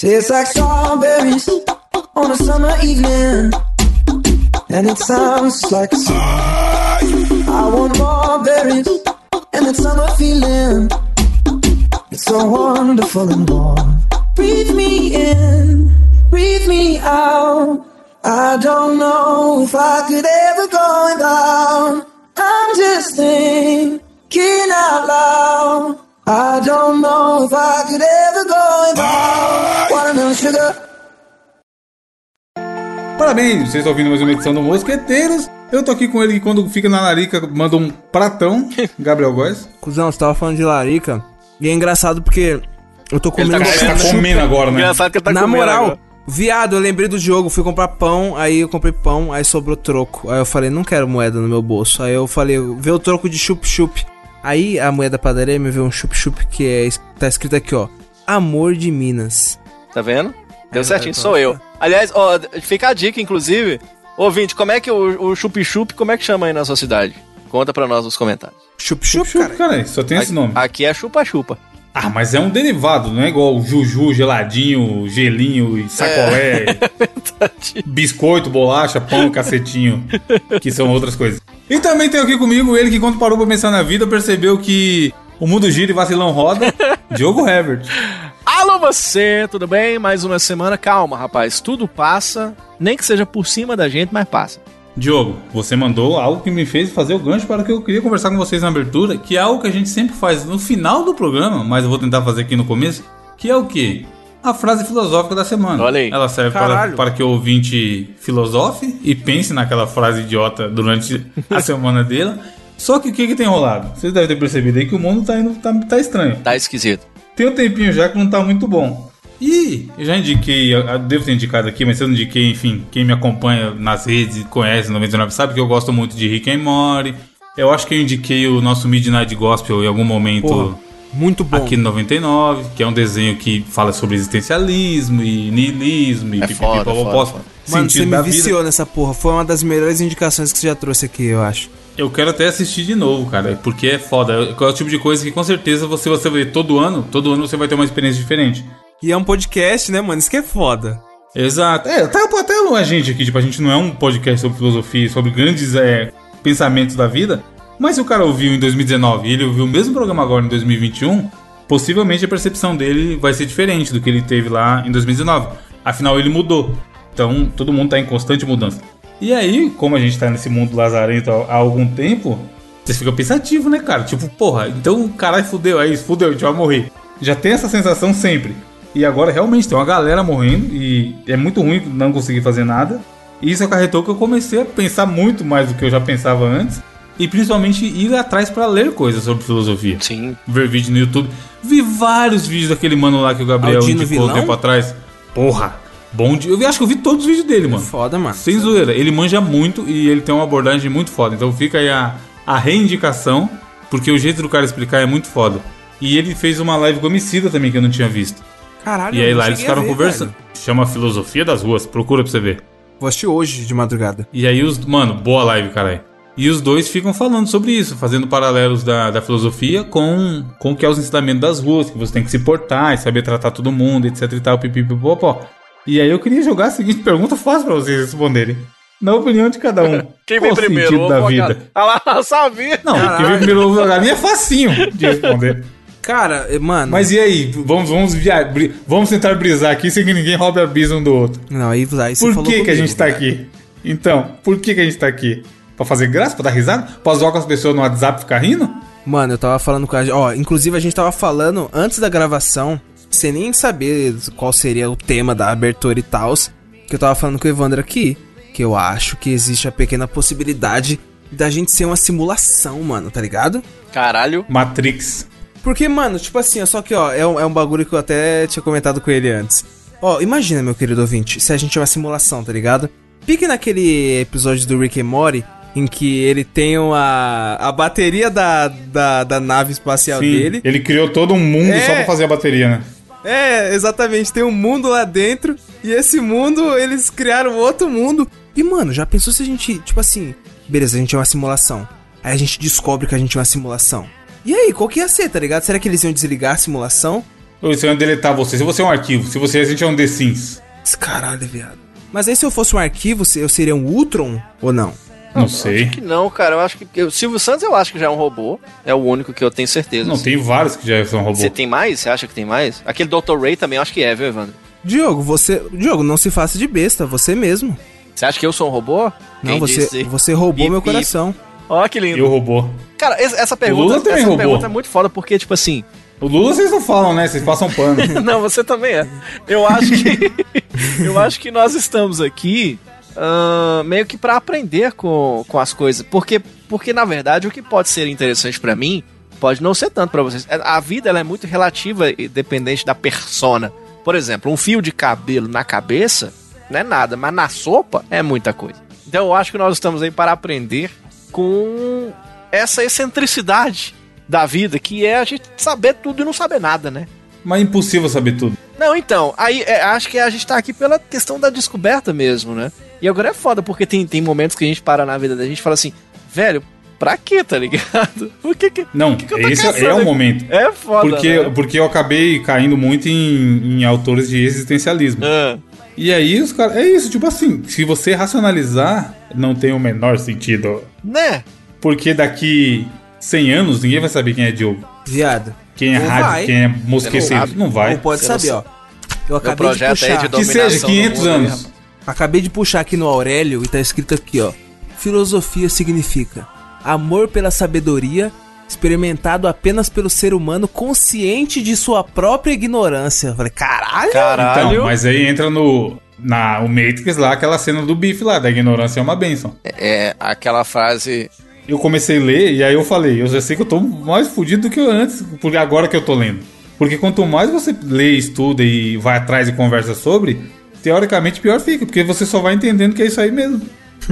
Tastes like strawberries on a summer evening. And it sounds like song. I want more berries and that summer feeling. It's so wonderful and warm. Breathe me in, breathe me out. I don't know if I could ever go without. I'm just thinking out loud. I don't know if I could ever go without watermelon sugar. Parabéns, vocês estão ouvindo mais uma edição do Mosqueteiros. Eu tô aqui com ele que quando fica na larica manda um pratão, Gabriel Góes. Cusão, você tava falando de larica. E é engraçado porque eu tô comendo tá- ele tá chup-chup. comendo agora, né? Engraçado que ele tá Na comendo moral, agora. viado, eu lembrei do jogo, fui comprar pão, aí eu comprei pão, aí sobrou troco. Aí eu falei, não quero moeda no meu bolso. Aí eu falei, vê o troco de chup-chup. Aí a moeda da padaria me veio um chup-chup que é, tá escrito aqui, ó. Amor de Minas. Tá vendo? Deu É, certinho, é, sou eu. Aliás, ó, fica a dica, inclusive. Ouvinte, como é que o, o chup-chup, como é que chama aí na sua cidade? Conta pra nós nos comentários. Chup-chup, Chup, cara. cara, só tem esse nome. Aqui é chupa-chupa. Ah, mas é um derivado, não é igual o juju, geladinho, gelinho e sacolé, biscoito, bolacha, pão, cacetinho, que são outras coisas. E também tem aqui comigo ele que quando parou pra pensar na vida percebeu que o mundo gira e vacilão roda, Diogo Herbert. Alô você, tudo bem? Mais uma semana. Calma, rapaz, tudo passa. Nem que seja por cima da gente, mas passa. Diogo, você mandou algo que me fez fazer o gancho para o que eu queria conversar com vocês na abertura, que é algo que a gente sempre faz no final do programa, mas eu vou tentar fazer aqui no começo, que é o quê? A frase filosófica da semana. Olha aí. Ela serve para, para que o ouvinte filosofe e pense naquela frase idiota durante a semana dele. Só que o que, que tem rolado? Vocês devem ter percebido aí que o mundo tá indo, tá, tá estranho. Tá esquisito. Tem um tempinho já que não tá muito bom. E eu já indiquei, eu devo ter indicado aqui, mas se eu não indiquei, enfim, quem me acompanha nas redes e conhece 99 sabe que eu gosto muito de Rick and Morty. Eu acho que eu indiquei o nosso Midnight Gospel em algum momento Porra, muito bom. aqui no 99, que é um desenho que fala sobre existencialismo e niilismo e É pipipi, foda, foda, foda. Mano, você me da vida. viciou nessa porra. Foi uma das melhores indicações que você já trouxe aqui, eu acho. Eu quero até assistir de novo, cara, porque é foda. É o tipo de coisa que com certeza você, você vê todo ano, todo ano você vai ter uma experiência diferente. E é um podcast, né, mano? Isso que é foda. Exato. É, até, até a gente aqui, tipo, a gente não é um podcast sobre filosofia, sobre grandes é, pensamentos da vida. Mas se o cara ouviu em 2019 e ele ouviu o mesmo programa agora em 2021, possivelmente a percepção dele vai ser diferente do que ele teve lá em 2019. Afinal, ele mudou. Então, todo mundo tá em constante mudança. E aí, como a gente tá nesse mundo lazarento há algum tempo, você fica pensativo, né, cara? Tipo, porra, então caralho, fudeu, é isso, fudeu, a gente vai morrer. Já tem essa sensação sempre. E agora realmente tem uma galera morrendo e é muito ruim não conseguir fazer nada. E isso acarretou que eu comecei a pensar muito mais do que eu já pensava antes. E principalmente ir atrás pra ler coisas sobre filosofia. Sim. Ver vídeo no YouTube. Vi vários vídeos daquele mano lá que o Gabriel Aldino indicou um tempo atrás. Porra, bom dia. Eu acho que eu vi todos os vídeos dele, mano. Foda, mano. Sem zoeira. Ele manja muito e ele tem uma abordagem muito foda. Então fica aí a, a reindicação, porque o jeito do cara explicar é muito foda. E ele fez uma live com homicida também que eu não tinha visto. Caralho, E aí lá eles ficaram ver, conversando. Chama Filosofia das Ruas, procura pra você ver. Vou assistir hoje, de madrugada. E aí os. Mano, boa live, caralho. E os dois ficam falando sobre isso, fazendo paralelos da, da filosofia com, com o que é os ensinamentos das ruas, que você tem que se portar e saber tratar todo mundo, etc e tal, pipipipopó. E aí eu queria jogar a seguinte pergunta fácil pra vocês responderem. Na opinião de cada um. Quem vem o primeiro? sentido da Ovo ou a vida? galinha? Ah lá, sabia. Não, quem vem primeiro ovo da galinha é facinho de responder. Cara, mano. Mas e aí? Vamos, vamos, via- vamos tentar brisar aqui sem que ninguém roube a brisa um do outro. Não, aí, aí você Por falou que, que a comigo, gente tá velho. aqui? Então, por que, que a gente tá aqui? Pra fazer graça? Pra dar risada? Pra zoar com as pessoas no WhatsApp e ficar rindo? Mano, eu tava falando com a gente. Ó, inclusive a gente tava falando antes da gravação, sem nem saber qual seria o tema da abertura e tal. Que eu tava falando com o Evandro aqui. Que eu acho que existe a pequena possibilidade da gente ser uma simulação, mano, tá ligado? Caralho. Matrix. Porque, mano, tipo assim, ó, só que, ó, é um, é um bagulho que eu até tinha comentado com ele antes. Ó, imagina, meu querido ouvinte, se a gente é uma simulação, tá ligado? Pique naquele episódio do Rick and Morty, em que ele tem uma, a bateria da, da, da nave espacial Sim, dele. ele criou todo um mundo É. só pra fazer a bateria, né? É, exatamente, tem um mundo lá dentro, e esse mundo, eles criaram outro mundo. E, mano, já pensou se a gente, tipo assim, beleza, a gente é uma simulação. Aí a gente descobre que a gente é uma simulação. E aí, qual que ia ser, tá ligado? Será que eles iam desligar a simulação? Ou se eu deletar você, se você é um arquivo, se você a gente é um The Sims. Caralho, viado. Mas aí se eu fosse um arquivo, eu seria um Ultron ou não? Não, sei. Acho que não, cara. Eu acho que. O Silvio Santos eu acho que já é um robô. É o único que eu tenho certeza. Não, assim. tem vários que já são robôs. Você tem mais? Você acha que tem mais? Aquele Dr. Ray também eu acho que é, viu, Evandro? Diogo, você. Diogo, não se faça de besta, você mesmo. Você acha que eu sou um robô? Não, Quem você, disse? você roubou Bip, meu coração. Ó, que lindo. E o robô. Cara, es- essa Lula pergunta, também essa roubou. pergunta é muito foda porque, tipo assim. O Lula vocês não falam, né? Vocês passam pano. não, você também é. Eu acho que. eu acho que nós estamos aqui. Ah, meio que pra aprender com, com as coisas. Porque, porque, na verdade, o que pode ser interessante pra mim pode não ser tanto pra vocês. A a vida ela é muito relativa e dependente da persona. Por exemplo, um fio de cabelo na cabeça não é nada, mas na sopa é muita coisa. Então eu acho que nós estamos aí para aprender com essa excentricidade da vida, que é a gente saber tudo e não saber nada, né? Mas é impossível saber tudo. Não, então, aí é, acho que a gente tá aqui pela questão da descoberta mesmo, né? E agora é foda, porque tem, tem momentos que a gente para na vida da gente e fala assim, velho, pra quê, tá ligado? Por que que. Não, que que esse é- caçando é o momento. É foda. Porque, né? porque eu acabei caindo muito em, em autores de existencialismo. Ah, E aí os caras. É isso, tipo assim, se você racionalizar, não tem o menor sentido. né? Porque daqui 100 anos ninguém vai saber quem é Diogo. Viado. Quem é Ou rádio, vai. quem é não mosqueceiro. Não vai. Ou pode Você saber, não ó. Eu acabei de projeto aí puxar. de Que seja dominação do 500 mundo, anos. né? Acabei de puxar aqui no Aurélio e tá escrito aqui, ó. Filosofia significa amor pela sabedoria, experimentado apenas pelo ser humano consciente de sua própria ignorância. Eu falei, caralho! Caralho. Então, mas aí entra no. Na, o Matrix lá, aquela cena do bife lá, da ignorância é uma benção. É aquela frase. Eu comecei a ler e aí eu falei, eu já sei que eu tô mais fudido do que eu antes, porque agora que eu tô lendo. Porque quanto mais você lê, estuda e vai atrás e conversa sobre, teoricamente pior fica, porque você só vai entendendo que é isso aí mesmo.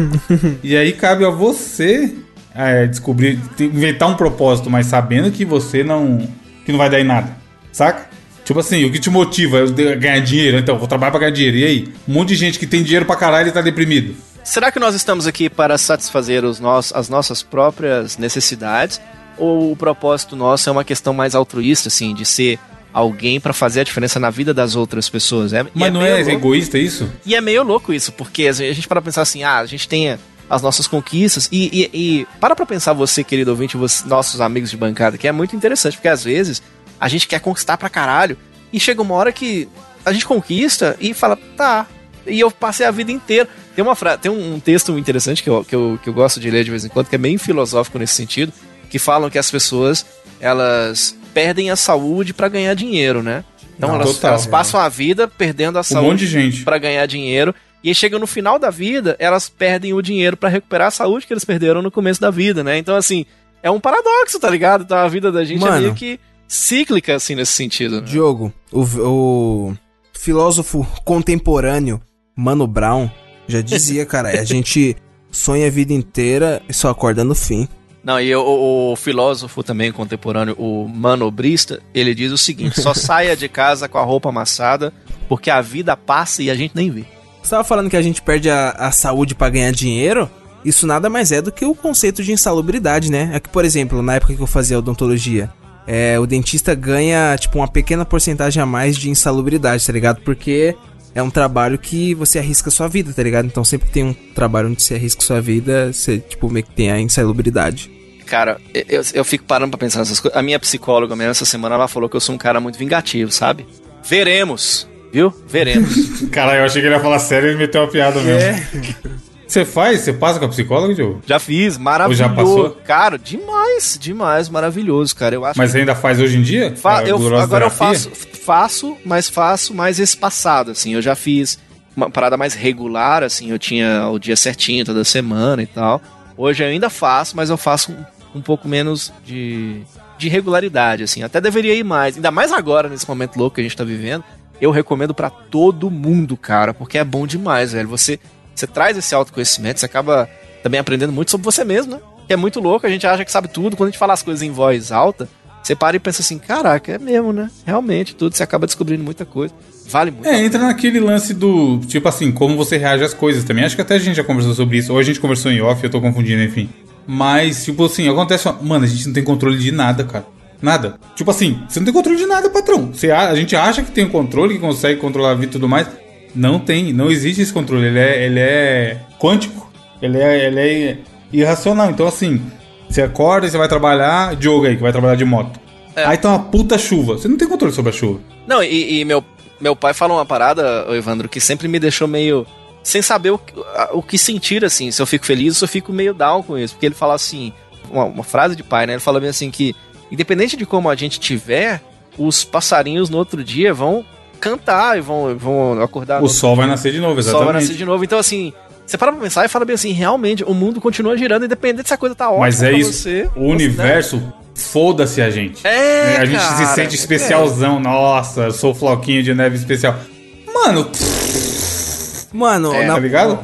e aí cabe a você é, descobrir, inventar um propósito, mas sabendo que você não. que não vai dar em nada. Saca? Tipo assim, o que te motiva é ganhar dinheiro, então, vou trabalhar pra ganhar dinheiro. E aí? Um monte de gente que tem dinheiro pra caralho e tá deprimido. Será que nós estamos aqui para satisfazer os nós, as nossas próprias necessidades? Ou o propósito nosso é uma questão mais altruísta, assim, de ser alguém para fazer a diferença na vida das outras pessoas? É, e Mas não é louco. egoísta isso? E é meio louco isso, porque a gente para pensar assim, ah, a gente tem as nossas conquistas e, e, e para pra pensar você, querido ouvinte, você- nossos amigos de bancada, que é muito interessante, porque às vezes a gente quer conquistar pra caralho e chega uma hora que a gente conquista e fala, tá, e eu passei a vida inteira. Tem, uma fra... tem um texto interessante que eu, que, eu, que eu gosto de ler de vez em quando, que é bem filosófico nesse sentido, que falam que as pessoas, elas perdem a saúde pra ganhar dinheiro, né? Então Não, elas, total, elas passam a vida perdendo a Um saúde para ganhar dinheiro. E aí chega no final da vida, elas perdem o dinheiro para recuperar a saúde que eles perderam no começo da vida, né? Então, assim, é um paradoxo, tá ligado? Então a vida da gente é Mano. meio que cíclica, assim, nesse sentido. Né? Diogo, o, o filósofo contemporâneo Mano Brown já dizia, cara, a gente sonha a vida inteira e só acorda no fim. Não, e o, o- filósofo também contemporâneo, o manobrista, ele diz o seguinte: só saia de casa com a roupa amassada, porque a vida passa e a gente nem vê. Você tava falando que a gente perde a, a saúde pra ganhar dinheiro? Isso nada mais é do que o conceito de insalubridade, né? É que, por exemplo, na época que eu fazia odontologia, é, o dentista ganha, tipo, uma pequena porcentagem a mais de insalubridade, tá ligado? Porque é um trabalho que você arrisca sua vida, tá ligado? Então sempre que tem um trabalho onde você arrisca sua vida, você, tipo, meio que tem a insalubridade. Cara, eu, eu fico parando pra pensar nessas coisas. A minha psicóloga mesmo essa semana ela falou que eu sou um cara muito vingativo, sabe? Veremos, viu? Veremos. Caralho, eu achei que ele ia falar sério e ele meteu uma piada mesmo. Você faz? Você passa com a psicóloga, Diogo? Já fiz, maravilhoso. Ou já passou? Cara, demais, demais, maravilhoso, cara. Eu acho Mas que ainda faz hoje em dia? fa- eu, agora eu faço, faço, mas faço mais espaçado, assim. Eu já fiz uma parada mais regular, assim. Eu tinha o dia certinho toda semana e tal. Hoje eu ainda faço, mas eu faço um, um pouco menos de, de regularidade, assim. Até deveria ir mais, ainda mais agora nesse momento louco que a gente tá vivendo. Eu recomendo pra todo mundo, cara, porque é bom demais, velho. Você você traz esse autoconhecimento, você acaba também aprendendo muito sobre você mesmo, né? Que é muito louco, a gente acha que sabe tudo. Quando a gente fala as coisas em voz alta, você para e pensa assim, caraca, é mesmo, né? Realmente, tudo, você acaba descobrindo muita coisa. Vale muito. É, entra naquele lance do, tipo assim, como você reage às coisas também. Acho que até a gente já conversou sobre isso, ou a gente conversou em off, eu tô confundindo, enfim. Mas, tipo assim, acontece. uma- Mano, a gente não tem controle de nada, cara. Nada. Tipo assim, você não tem controle de nada, patrão. Você, a, a gente acha que tem um controle, que consegue controlar a vida e tudo mais. Não tem, não existe esse controle. Ele é, ele é quântico. Ele é, ele é irracional. Então, assim, você acorda e você vai trabalhar. Diogo aí, que vai trabalhar de moto. É. Aí tá uma puta chuva. Você não tem controle sobre a chuva. Não, e, e meu, meu pai falou uma parada, Evandro, que sempre me deixou meio. Sem saber o, o que sentir, assim. Se eu fico feliz ou se eu fico meio down com isso. Porque ele fala assim. Uma, uma frase de pai, né? Ele fala bem assim que, independente de como a gente tiver, os passarinhos no outro dia vão cantar e vão, vão acordar. O sol vai nascer de novo, o sol exatamente. vai nascer de novo. Então, assim, você para pra pensar e fala bem assim, realmente, o mundo continua girando, independente se a coisa tá ótima Mas é isso. você. o universo, foda-se a gente. É, a gente se cara, sente especialzão. Nossa, eu sou floquinho de neve especial. Mano, Mano, É, na- tá ligado?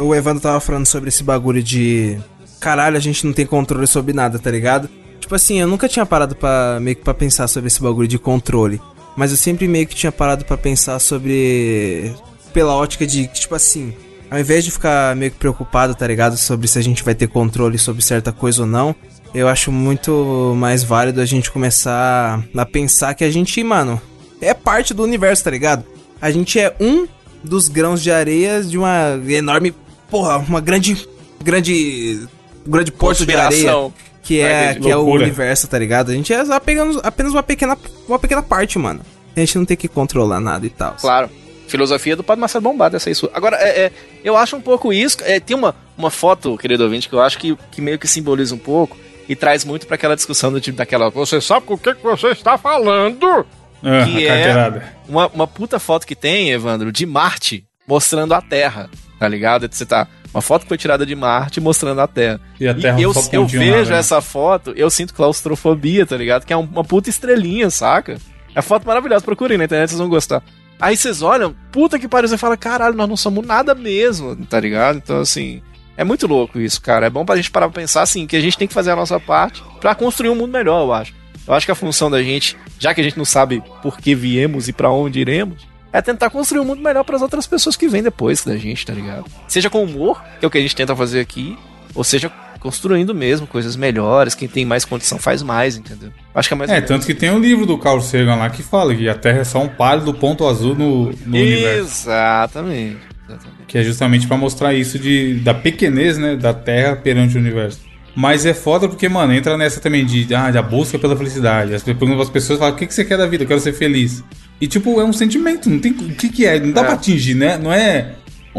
O Evandro tava falando sobre esse bagulho de. Caralho, a gente não tem controle sobre nada, tá ligado? Tipo assim, eu nunca tinha parado pra meio que pra pensar sobre esse bagulho de controle. Mas eu sempre meio que tinha parado pra pensar sobre. Pela ótica de que, tipo assim, ao invés de ficar meio que preocupado, tá ligado? Sobre se a gente vai ter controle sobre certa coisa ou não. Eu acho muito mais válido a gente começar a pensar que a gente, mano, é parte do universo, tá ligado? A gente é um dos grãos de areia de uma enorme, porra, uma grande, grande, grande porto de areia que é, que é o universo, tá ligado? A gente é apenas, apenas uma pequena, uma pequena parte, mano. A gente não tem que controlar nada e tal. Claro. Filosofia do Padre Marcelo Bombado, essa é isso. Agora, é, é, eu acho um pouco isso. é, tem uma, uma foto, querido ouvinte, que eu acho que, que meio que simboliza um pouco e traz muito pra aquela discussão do tipo daquela. Você sabe com o que, que você está falando? Ah, Que é-. Uma, uma puta foto que tem, Evandro, de Marte mostrando a Terra. Tá ligado? Você tá. Uma foto que foi tirada de Marte mostrando a Terra. E a Terra eu, só eu pontinho vejo né? essa foto, eu sinto claustrofobia, tá ligado? Que é um- uma puta estrelinha, saca? É foto maravilhosa, procurem na internet, vocês vão gostar. Aí vocês olham, puta que pariu, você fala, caralho, nós não somos nada mesmo, tá ligado? Então, assim, é muito louco isso, cara. É bom pra gente parar pra pensar, assim, que a gente tem que fazer a nossa parte pra construir um mundo melhor, eu acho. Eu acho que a função da gente, já que a gente não sabe por que viemos e pra onde iremos, é tentar construir um mundo melhor pras outras pessoas que vêm depois da gente, tá ligado? Seja com humor, que é o que a gente tenta fazer aqui, ou seja construindo mesmo coisas melhores, quem tem mais condição faz mais, entendeu? Acho que é mais É, tanto que tem o livro do Carl Sagan lá que fala que a Terra é só um pálido ponto azul no, no universo. Exatamente. Que é justamente pra mostrar isso de, da pequenez, né, da Terra perante o universo. Mas é foda porque, mano, entra nessa também de, ah, da busca pela felicidade. As, as pessoas falam, o que, que você quer da vida? Eu quero ser feliz. E, tipo, é um sentimento, não tem... O que que é? Não dá É. pra atingir, né? Não é...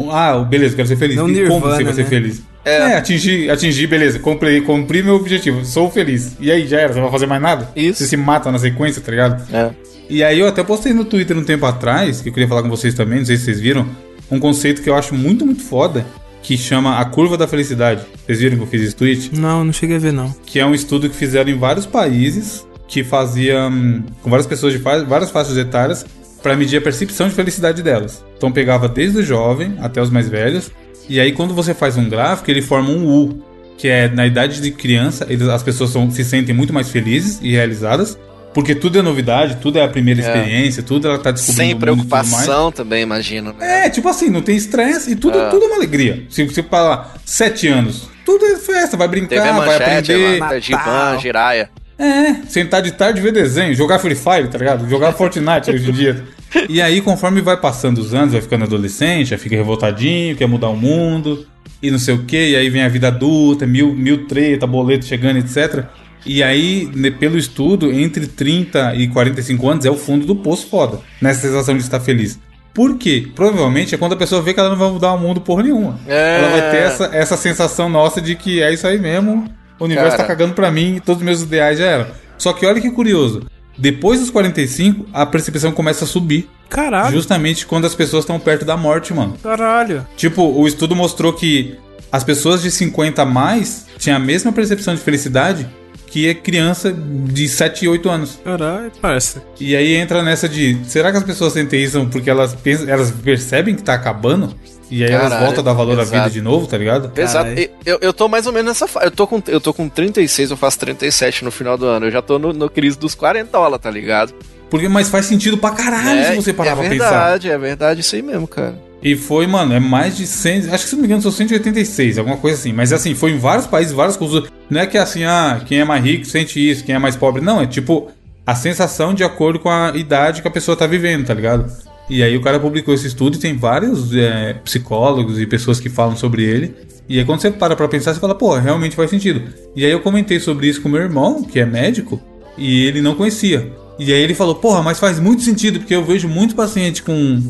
Ah, beleza, eu quero ser feliz. Não como Nirvana, você vai ser né? feliz? É. É, atingir, atingir, beleza, cumpri, cumpri meu objetivo, sou feliz. E aí, já era, você não vai fazer mais nada? Isso. Você se mata na sequência, tá ligado? É. E aí eu até postei no Twitter um tempo atrás, que eu queria falar com vocês também, não sei se vocês viram, um conceito que eu acho muito, muito foda, que chama a curva da felicidade. Vocês viram que eu fiz esse tweet? Não, não cheguei a ver, não. Que é um estudo que fizeram em vários países, que fazia hum, com várias pessoas de várias faixas etárias, para medir a percepção de felicidade delas. Então pegava desde o jovem até os mais velhos, e aí quando você faz um gráfico, ele forma um U, que é na idade de criança, eles, as pessoas são- se sentem muito mais felizes e realizadas, porque tudo é novidade, tudo é a primeira É. experiência, tudo ela tá descobrindo Sem o mundo e tudo mais. preocupação também, imagino, né? É, tipo assim, não tem estresse e tudo, É. tudo é uma alegria. Se você falar sete anos, tudo é festa, vai brincar, TV vai Manchete, aprender. Giban, Jiraya. É, sentar de tarde ver desenho, jogar Free Fire, tá ligado? Jogar Fortnite hoje em dia. E aí, conforme vai passando os anos, vai ficando adolescente, já fica revoltadinho, quer mudar o mundo, e não sei o que, e aí vem a vida adulta, mil, mil treta, boleto chegando, etc. E aí, pelo estudo, entre 30 e 45 anos é o fundo do poço foda, nessa sensação de estar feliz. Por quê? Provavelmente é quando a pessoa vê que ela não vai mudar o mundo porra nenhuma. É. Ela vai ter essa, essa sensação nossa de que é isso aí mesmo, o universo Cara. tá cagando pra mim e todos os meus ideais já eram. Só que olha que curioso. Depois dos 45, a percepção começa a subir. Caralho. Justamente quando as pessoas estão perto da morte, mano. Caralho. Tipo, o estudo mostrou que as pessoas de 50 a mais tinham a mesma percepção de felicidade que a criança de 7 e 8 anos. Caralho, parça. E aí entra nessa de, será que as pessoas sentem isso porque elas pensam, elas percebem que tá acabando? E aí elas Caralho, voltam a dar valor à vida de novo, tá ligado? Exato. Eu, eu tô mais ou menos nessa fase. Eu tô com, eu tô com 36, eu faço 37 no final do ano. Eu já tô no, no crise dos 40, tá ligado? Porque mas faz sentido pra caralho se você parar é pra pensar. verdade, é verdade isso aí mesmo, cara. E foi, mano, é mais de 100. Acho que se não me engano são 186, alguma coisa assim. Mas assim, foi em vários países, várias culturas. Não é que assim, ah, quem é mais rico sente isso, quem é mais pobre. Não, é tipo a sensação de acordo com a idade que a pessoa tá vivendo, tá ligado? E aí o cara publicou esse estudo e tem vários é, psicólogos e pessoas que falam sobre ele. E aí quando você para pra pensar, você fala, pô, realmente faz sentido. E aí eu comentei sobre isso com meu irmão, que é médico, e ele não conhecia. E aí ele falou, porra, mas faz muito sentido, porque eu vejo muito paciente com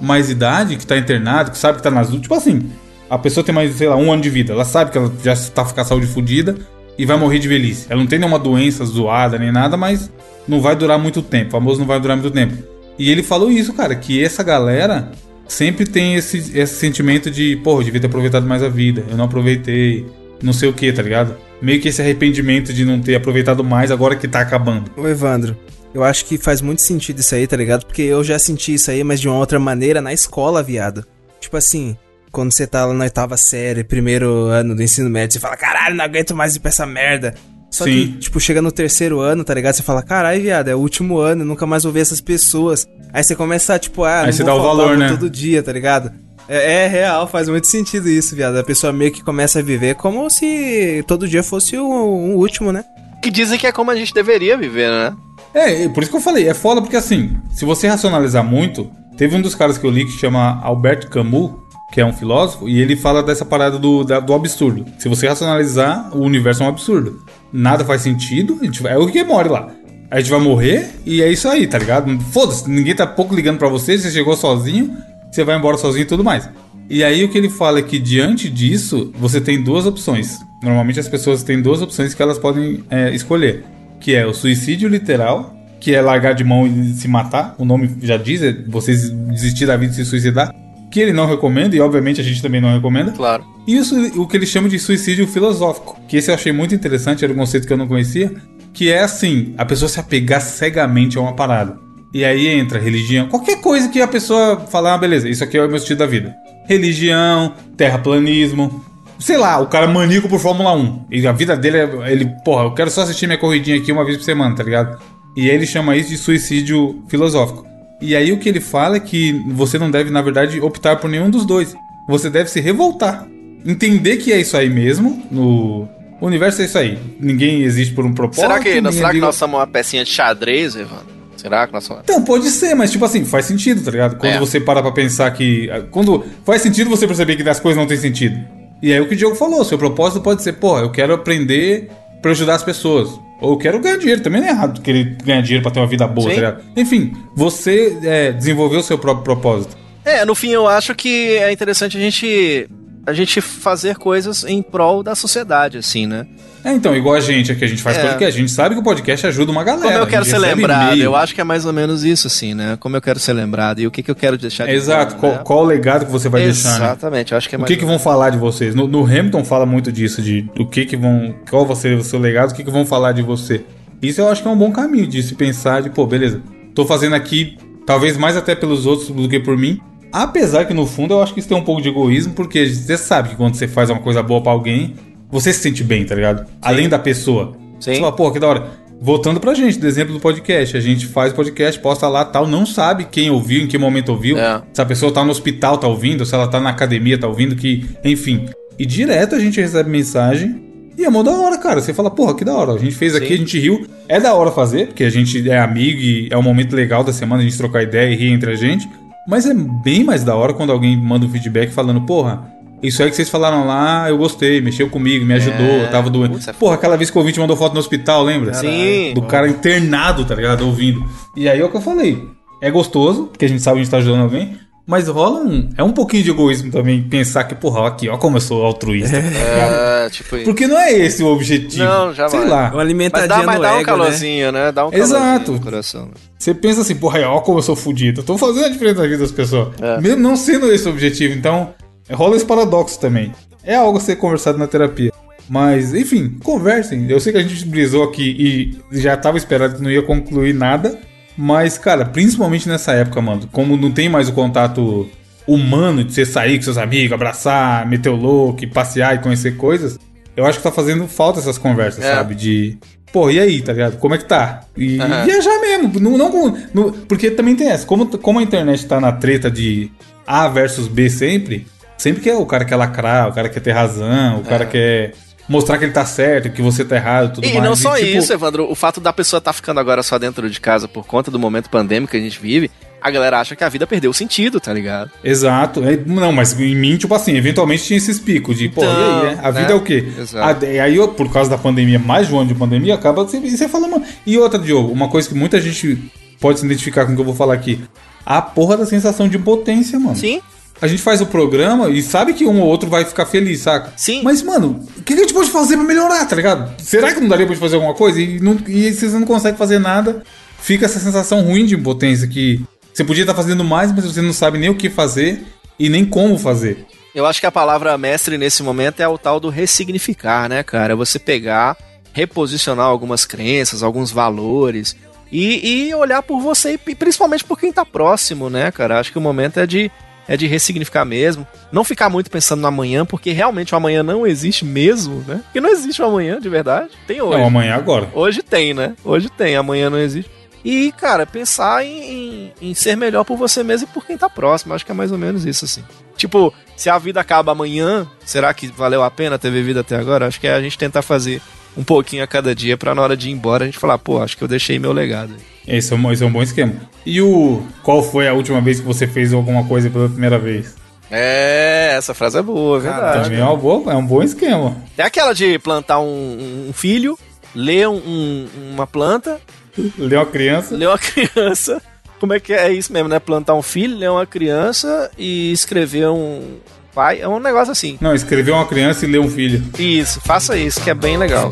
mais idade, que tá internado, que sabe que tá nas Tipo assim, a pessoa tem mais, sei lá, um ano de vida. Ela sabe que ela já tá com a saúde fodida e vai morrer de velhice. Ela não tem nenhuma doença zoada nem nada, mas não vai durar muito tempo. O famoso não vai durar muito tempo. E ele falou isso, cara, que essa galera sempre tem esse, esse sentimento de, porra, devia ter aproveitado mais a vida. Eu não aproveitei, não sei o que, tá ligado? Meio que esse arrependimento de não ter aproveitado mais agora que tá acabando. Ô Evandro, eu acho que faz muito sentido isso aí, tá ligado? Porque eu já senti isso aí, mas de uma outra maneira na escola, viado. Tipo assim, quando você tá lá na oitava série, primeiro ano do ensino médio, você fala, caralho, não aguento mais ir pra essa merda. Só Sim. que, tipo, chega no terceiro ano, tá ligado? Você fala, caralho, viado, é o último ano, eu nunca mais vou ver essas pessoas. Aí você começa, tipo, ah, Aí não você vou dá o valor, né? todo dia, tá ligado? É, é real, faz muito sentido isso, viado. A pessoa meio que começa a viver como se todo dia fosse o, o último, né? Que dizem que é como a gente deveria viver, né? É, é, por isso que eu falei, é foda porque assim, se você racionalizar muito, teve um dos caras que eu li que chama Albert Camus, que é um filósofo, e ele fala dessa parada do, da- do absurdo. Se você racionalizar, o universo é um absurdo. Nada faz sentido, gente é o que morre lá. A gente vai morrer e é isso aí, tá ligado? Foda-se, ninguém tá pouco ligando pra você, você chegou sozinho, você vai embora sozinho e tudo mais. E aí o que ele fala é que diante disso, você tem duas opções. Normalmente as pessoas têm duas opções que elas podem é, escolher. Que é o suicídio literal, que é largar de mão e se matar. O nome já diz, é você desistir da vida e se suicidar. Que ele não recomenda, e obviamente a gente também não recomenda. Claro. E isso, o que eles chamam de suicídio filosófico. Que esse eu achei muito interessante, era um conceito que eu não conhecia. Que é assim, a pessoa se apegar cegamente a uma parada. E aí entra religião, qualquer coisa que a pessoa falar, ah, beleza, isso aqui é o meu estilo da vida. Religião, terraplanismo, sei lá, o cara maníaco por Fórmula 1. E a vida dele é, ele, porra, eu quero só assistir minha corridinha aqui uma vez por semana, tá ligado? E aí ele chama isso de suicídio filosófico. E aí o que ele fala é que você não deve, na verdade, optar por nenhum dos dois. Você deve se revoltar. Entender que é isso aí mesmo, no o universo é isso aí. Ninguém existe por um propósito. será que, ninguém será que liga- nós somos uma pecinha de xadrez, Evandro? Será que nós somos? Então, pode ser, mas tipo assim, faz sentido, tá ligado? Quando É. você para pra pensar que. Quando faz sentido você perceber que as coisas não têm sentido. E aí o que o Diogo falou, seu propósito pode ser, porra, eu quero aprender pra ajudar as pessoas. Ou eu quero ganhar dinheiro, também não é errado querer ganhar dinheiro pra ter uma vida boa, Sim. tá ligado? Enfim, você é, desenvolveu o seu próprio propósito. É, no fim eu acho que é interessante a gente a gente fazer coisas em prol da sociedade, assim, né? É, então, igual a gente aqui, a gente faz É. podcast, a gente sabe que o podcast ajuda uma galera. Como eu quero ser lembrado, eu acho que é mais ou menos isso, assim, né? Como eu quero ser lembrado e o que, que eu quero deixar de Exato, qual, né? qual o legado que você vai deixar, né? Exatamente, eu acho que é O mais que, que ou vão falar de vocês? No, no Hamilton fala muito disso, de o que que vão. Qual vai ser o seu legado, o que, que vão falar de você. Isso eu acho que é um bom caminho de se pensar de, pô, beleza, tô fazendo aqui, talvez mais até pelos outros do que por mim. Apesar que no fundo eu acho que isso tem um pouco de egoísmo, porque você sabe que quando você faz uma coisa boa pra alguém, você se sente bem, tá ligado? Além da pessoa. Sim. Você fala, pô, que da hora. Voltando pra gente, do exemplo do podcast. A gente faz podcast, posta lá tal, não sabe quem ouviu, em que momento ouviu. É. Se a pessoa tá no hospital, tá ouvindo, se ela tá na academia, tá ouvindo, que. Enfim. E direto a gente recebe mensagem. E é mó da hora, cara. Você fala, porra, que da hora. A gente fez aqui, Sim. a gente riu. É da hora fazer, porque a gente é amigo e é um momento legal da semana a gente trocar ideia e rir entre a gente. Mas é bem mais da hora quando alguém manda um feedback falando, porra, isso aí que vocês falaram lá, eu gostei, mexeu comigo, me ajudou, eu tava doente. putz, é porra, aquela vez que o ouvinte mandou foto no hospital, lembra? Sim. Do cara internado, tá ligado? Ouvindo. E aí é o que eu falei. É gostoso, porque a gente sabe que a gente tá ajudando alguém. Mas rola um. É um pouquinho de egoísmo também pensar que, porra, aqui, ó, como eu sou altruísta. tá ligado? É, tipo isso. Porque não é esse o objetivo. Não, jamais. Sei lá. Uma Mas alimentadinha dá, mas no dá um ego, né? calorzinho, né? Dá um calorzinho Exato. no coração. né? Você pensa assim, porra, ó, como eu sou fudido. Eu tô fazendo a diferença na vida das pessoas. É. Mesmo não sendo esse o objetivo. Então, rola esse paradoxo também. É algo a ser conversado na terapia. Mas, enfim, conversem. Eu sei que a gente brisou aqui e já tava esperando que não ia concluir nada. Mas, cara, principalmente nessa época, mano, como não tem mais o contato humano de você sair com seus amigos, abraçar, meter o louco, passear e conhecer coisas, eu acho que tá fazendo falta essas conversas, É. sabe? De Pô, e aí, tá ligado? Como é que tá? E Aham. viajar mesmo. Não, não, no- porque também tem essa. Como, como a internet tá na treta de A versus B sempre, sempre que é o cara quer lacrar, o cara quer ter razão, o cara quer mostrar que ele tá certo, que você tá errado, tudo E mais. não só tipo, isso, Evandro, o fato da pessoa estar ficando agora só dentro de casa por conta do momento pandêmico que a gente vive, a galera acha que a vida perdeu o sentido, tá ligado? Exato. É, não, mas em mim, tipo assim, eventualmente tinha esses picos de, pô, Então, e aí, né? A né? vida é o quê? Exato. A- e aí, por causa da pandemia, mais de um ano de pandemia, acaba você, você fala, mano. E outra, Diogo, uma coisa que muita gente pode se identificar com o que eu vou falar aqui. A porra da sensação de impotência, mano. Sim, A gente faz o programa e sabe que um ou outro vai ficar feliz, saca? Sim. Mas, mano, o que, que a gente pode fazer pra melhorar, tá ligado? Será que não daria pra gente fazer alguma coisa? E, não, e se você não consegue fazer nada, fica essa sensação ruim de impotência que você podia estar fazendo mais, mas você não sabe nem o que fazer e nem como fazer. Eu acho que a palavra mestre nesse momento é o tal do ressignificar, né, cara? Você pegar, reposicionar algumas crenças, alguns valores e, e olhar por você e principalmente por quem tá próximo, né, cara? Acho que o momento é de, é de ressignificar mesmo. Não ficar muito pensando no amanhã, porque realmente o amanhã não existe mesmo, né? Porque não existe o amanhã de verdade. Tem hoje. Não, amanhã é agora. Hoje tem, né? Hoje tem, amanhã não existe. E, cara, pensar em, em, em ser melhor por você mesmo e por quem tá próximo. Acho que é mais ou menos isso, assim. Tipo, se a vida acaba amanhã, será que valeu a pena ter vivido até agora? Acho que é a gente tentar fazer um pouquinho a cada dia pra na hora de ir embora a gente falar, pô, acho que eu deixei meu legado. Esse é, um, esse é um bom esquema. E o. Qual foi a última vez que você fez alguma coisa pela primeira vez? É, essa frase é boa, é verdade. Também é, uma boa, é um bom esquema. Tem aquela de plantar um, um filho, ler um- um- uma planta, Ler uma criança. ler uma criança. Como é que é isso mesmo, né? Plantar um filho, ler uma criança e escrever um pai. É um negócio assim. Não, escrever uma criança e ler um filho. Isso, faça isso, que é bem legal.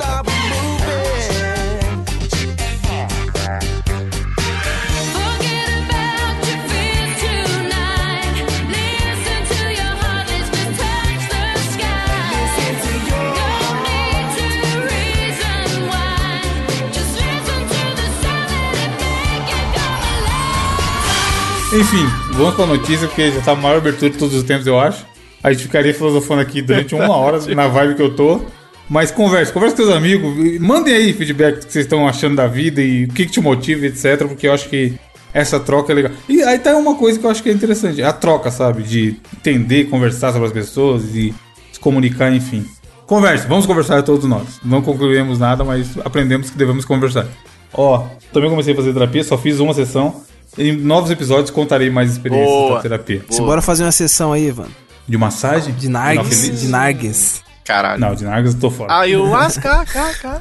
Enfim, vamos pra notícia, porque já tá a maior abertura de todos os tempos, eu acho. A gente ficaria filosofando aqui durante uma hora, na vibe que eu tô. Mas converse, converse com seus amigos, mandem aí feedback do que vocês estão achando da vida e o que, que te motiva, etc. Porque eu acho que essa troca é legal. E aí tá uma coisa que eu acho que é interessante, a troca, sabe? De entender, conversar sobre as pessoas e se comunicar, enfim. Converse, vamos conversar todos nós. Não concluímos nada, mas aprendemos que devemos conversar. Ó, também comecei a fazer terapia, só fiz uma sessão. Em novos episódios contarei mais experiências Boa. da terapia. Se bora fazer uma sessão aí, Ivan. De massagem? De nargues. De nargues. Caralho. Não, de Nargas eu tô fora. Ayahuasca, cá, cá.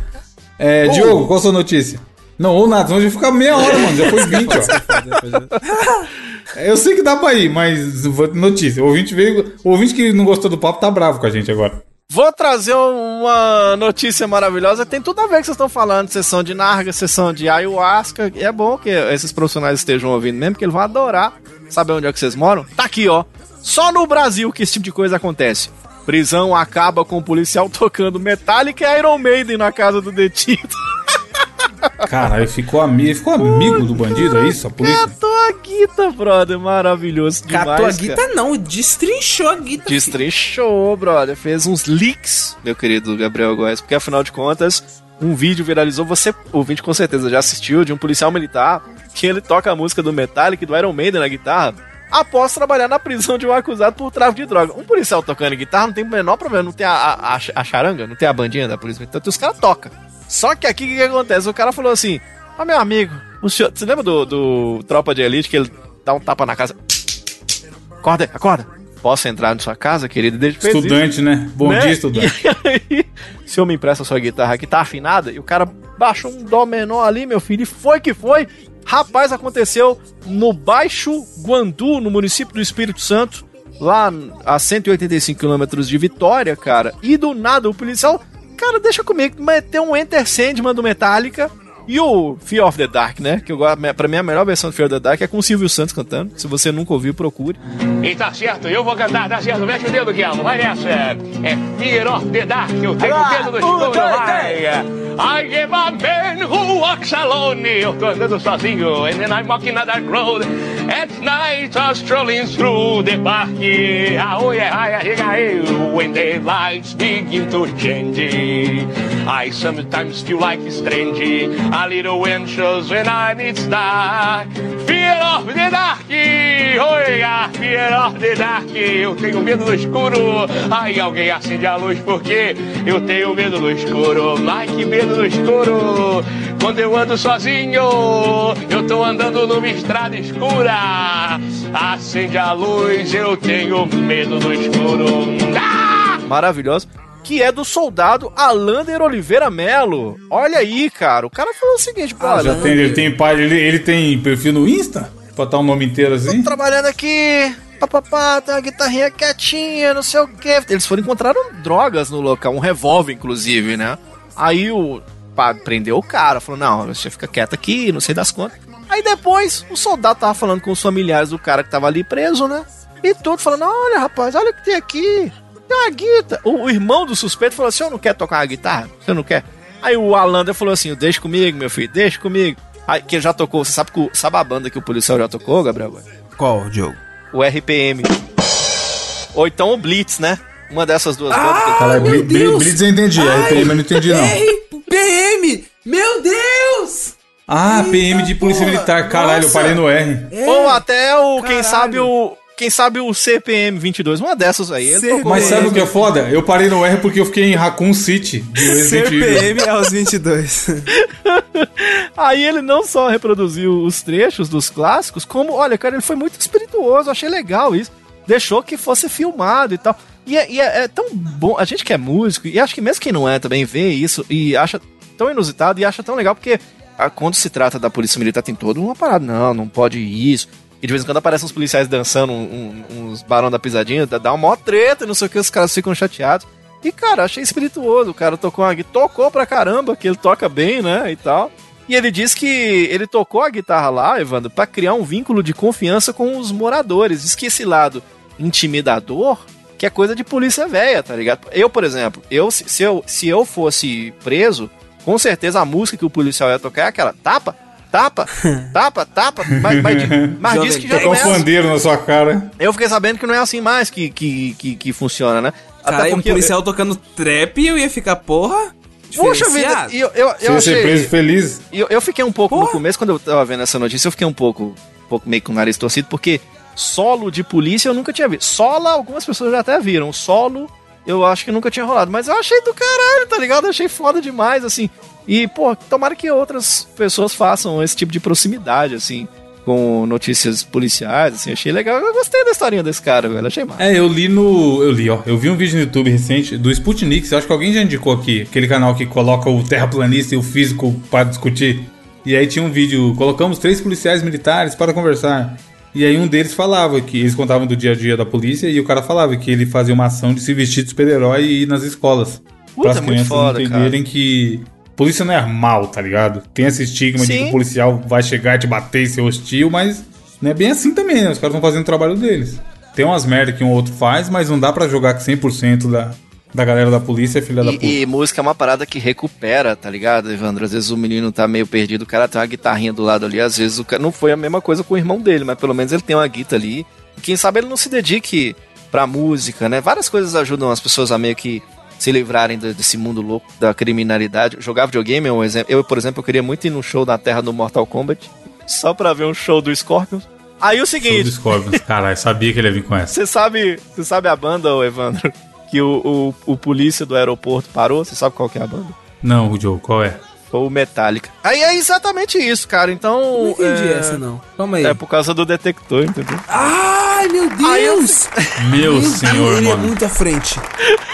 É, Diogo, qual a sua notícia? Não, ou nada, senão a gente vai ficar meia hora, mano. Já foi 20, ó. Eu sei que dá pra ir, mas vou- notícia. O ouvinte veio. O ouvinte que não gostou do papo tá bravo com a gente agora. Vou trazer uma notícia maravilhosa. Tem tudo a ver com o que vocês estão falando. Sessão de narga, sessão de ayahuasca. E é bom que esses profissionais estejam ouvindo mesmo, porque eles vão adorar saber onde é que vocês moram. Tá aqui, ó. Só no Brasil que esse tipo de coisa acontece. Prisão acaba com o policial tocando Metallica e Iron Maiden na casa do detido. Caralho, ficou, ami ficou amigo do bandido, é isso? A polícia? Catou a guita, brother. Maravilhoso demais, Catou a cara. guita não, destrinchou a guita. Destrinchou, brother. Fez uns leaks, meu querido Gabriel Góes, porque afinal de contas, um vídeo viralizou. Você, ouvinte, com certeza já assistiu, de um policial militar que ele toca a música do Metallica e do Iron Maiden na guitarra. Após trabalhar na prisão de um acusado por tráfico de droga. Um policial tocando guitarra não tem o menor problema, não tem a, a, a, a charanga, não tem a bandinha da polícia. Então os caras tocam. Só que aqui o que, que acontece? O cara falou assim: Ó, meu amigo, o senhor. Você lembra do, do Tropa de Elite que ele dá um tapa na casa? Acorda, acorda. Posso entrar na sua casa, querido? Desde isso. Estudante, né? Bom Né? dia, estudante. E aí, o senhor me empresta a sua guitarra aqui, tá afinada? E o cara baixou um dó menor ali, meu filho, e foi que foi. Rapaz, aconteceu no Baixo Guandu, no município do Espírito Santo, lá a 185 quilômetros de Vitória, cara. E do nada o policial, cara, deixa comigo, meteu um Enter Sandman do Metallica. E o Fear of the Dark, né? Que eu, gosto- pra mim a melhor versão do Fear of the Dark é com o Silvio Santos cantando. Se você nunca ouviu, procure. E tá certo, eu vou cantar, tá certo. Mexe o dedo, Guilherme, vai nessa. É Fear of the Dark, eu tenho o dedo do escuro, vai. I am a man who walks alone. Eu tô andando sozinho, and then I'm walking on that road. At night, I was strolling through the park. Oh yeah, I hey, when the lights begin to change. I sometimes feel like strange, a little anxious when I'm it's dark. Fear of the dark, oh yeah, fear of the dark. Eu tenho medo do escuro. Ai, alguém acende a luz porque eu tenho medo do escuro. Ai, que medo do escuro. Quando eu ando sozinho, eu tô andando numa estrada escura. Acende a luz, eu tenho medo do escuro. Ah! Maravilhoso. Que é do soldado Alander Oliveira Melo. Olha aí, cara. O cara falou o seguinte, pô, Ah, já tem, ele tem ele, ele tem perfil no Insta? Pra botar o nome inteiro assim? tô trabalhando aqui. Papapá, tem uma guitarrinha quietinha, não sei o quê. Eles foram encontraram drogas no local, um revólver, inclusive, né? Aí o pá, prendeu o cara, falou: não, você fica quieto aqui, não sei das contas. Aí depois o soldado tava falando com os familiares do cara que tava ali preso, né? E tudo falando: olha, rapaz, olha o que tem aqui. Tem uma guitarra. O, o irmão do suspeito falou: você não quer tocar uma guitarra? Você não quer? Aí o Alander falou assim: deixa comigo, meu filho, deixa comigo. Aí, que ele já tocou, você sabe, que o- sabe a banda que o policial já tocou, Gabriel? Qual, Diogo? o RPM. Ou então o Blitz, né? Uma dessas duas bandas. que- Cara, Bli- Deus! Blitz eu entendi, RPM eu não entendi não. PM! Meu Deus! Ah, PM de Polícia porra, Militar, caralho, eu nossa. parei no R. Ou até o, quem Caralho. sabe o. Quem sabe o CPM 22, uma dessas aí. Mas sabe o que é foda? Eu parei no R porque eu fiquei em Raccoon City, de Resident Evil. CPM aos 22. Aí ele não só reproduziu os trechos dos clássicos, como, olha, cara, ele foi muito espirituoso, achei legal isso. Deixou que fosse filmado e tal. E, é, e é- é tão bom, a gente que é músico, e acho que mesmo quem não é também vê isso e acha tão inusitado e acha tão legal, porque ah, quando se trata da polícia militar tem toda uma parada, não, não pode isso. E de vez em quando aparecem uns policiais dançando, um- um- uns barão da pisadinha, dá uma maior treta, não sei o que, os caras ficam chateados. E, cara, achei espirituoso. O cara tocou uma guitarra, tocou pra caramba, que ele toca bem, né, e tal. E ele diz que ele tocou a guitarra lá, Evandro, pra criar um vínculo de confiança com os moradores. Diz que esse lado intimidador, que é coisa de polícia velha, tá ligado? Eu, por exemplo, eu se eu se eu fosse preso, com certeza a música que o policial ia tocar é aquela tapa, tapa, tapa, tapa, mas, mas, mas diz que já não é assim. pandeiro na sua cara. Eu fiquei sabendo que não é assim mais que, que, que, que funciona, né? Cara, um policial tocando trap eu ia ficar, porra. Puxa vida, e eu, eu, Você eu ia ser achei. preso feliz. E Eu, eu fiquei um pouco no Porra. começo, quando eu tava vendo essa notícia, eu fiquei um pouco, um pouco meio com o nariz torcido, porque solo de polícia eu nunca tinha visto. Sola, algumas pessoas já até viram. Solo, eu acho que nunca tinha rolado. Mas eu achei do caralho, tá ligado? Eu achei foda demais, assim. E, pô, tomara que outras pessoas façam esse tipo de proximidade, assim, com notícias policiais, assim. Achei legal. Eu gostei da historinha desse cara, velho. Achei massa. É, eu li no. Eu li, ó. Eu vi um vídeo no YouTube recente do Sputnik. Eu acho que alguém já indicou aqui. Aquele canal que coloca o terraplanista e o físico para discutir. E aí tinha um vídeo. Colocamos três policiais militares para conversar. E aí um deles falava que eles contavam do dia a dia da polícia e o cara falava que ele fazia uma ação de se vestir de super-herói e ir nas escolas. Para as é crianças foda, entenderem que polícia não é mal, tá ligado? Tem esse estigma de Sim. que o policial vai chegar e te bater e ser hostil, mas não é bem assim também, né? Os caras estão fazendo o trabalho deles. Tem umas merda que um outro faz, mas não dá pra jogar que 100% da, da galera da polícia é filha da puta. E, e música é uma parada que recupera, tá ligado, Evandro? Às vezes o menino tá meio perdido, o cara tem uma guitarrinha do lado ali, às vezes o cara não foi a mesma coisa com o irmão dele, mas pelo menos ele tem uma guitarra ali. E quem sabe ele não se dedique pra música, né? Várias coisas ajudam as pessoas a meio que se livrarem do- desse mundo louco da criminalidade. Jogar videogame é um exemplo. Eu, por exemplo, eu queria muito ir num show na terra do Mortal Kombat, só pra ver um show do Scorpions. Aí o Show seguinte, dos Scorpions. Caralho, sabia que ele ia vir com essa. você sabe, você sabe a banda, ô Evandro? Que o, o, o polícia do aeroporto parou? Você sabe qual que é a banda? Não, Joe, qual é? Foi o Metallica. Aí é exatamente isso, cara. Então. Não entendi é, essa, não. Calma aí. É por causa do detector, entendeu? Ai, meu Deus! Meu Meu senhor, Deus, ele é muito à frente.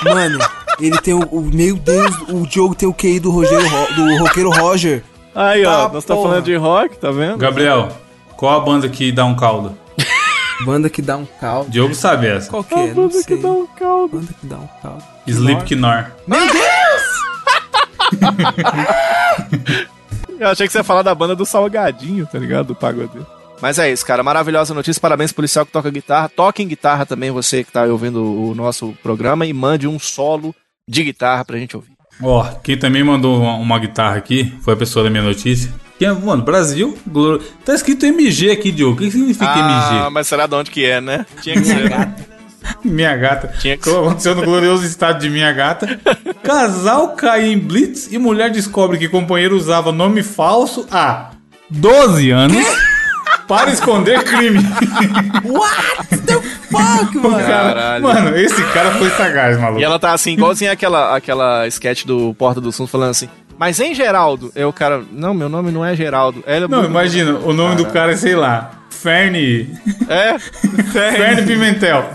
Mano, ele tem o, o- Meu Deus, o Diogo tem o QI do Rogério Ro- do roqueiro Roger. Aí, ó, Tá, nós estamos porra. falando de rock, tá vendo? Gabriel, qual a banda que dá um caldo? Banda que dá um caldo. Diogo sabe essa. Qual que é? Não banda que sei. dá um caldo. Banda que dá um caldo. Slipknot. Meu Deus! Eu achei que você ia falar da banda do Salgadinho, tá ligado? Do pagodeiro. Mas é isso, cara. Maravilhosa notícia. Parabéns, policial que toca guitarra. Toque em guitarra também, você que tá aí ouvindo o nosso programa. E mande um solo de guitarra pra gente ouvir. Ó, quem também mandou uma, uma guitarra aqui foi a pessoa da minha notícia. Que é, mano, Brasil, glor... tá escrito MG aqui, Diogo. O que significa Ah, MG? mas será de onde que é, né? Tinha que ser. Minha gata. Tinha que aconteceu no glorioso estado de Minha Gata. Casal cai em blitz e mulher descobre que companheiro usava nome falso há 12 anos para esconder crime. What the fuck, mano? Mano, esse cara foi sagaz, maluco. E ela tá assim, igualzinho aquela, aquela sketch do Porta do Sul falando assim. Mas em Geraldo, é o cara. Não, meu nome não é Geraldo. Ela Não, imagina, o nome do cara é, sei lá, Ferne. É? Ferne Pimentel.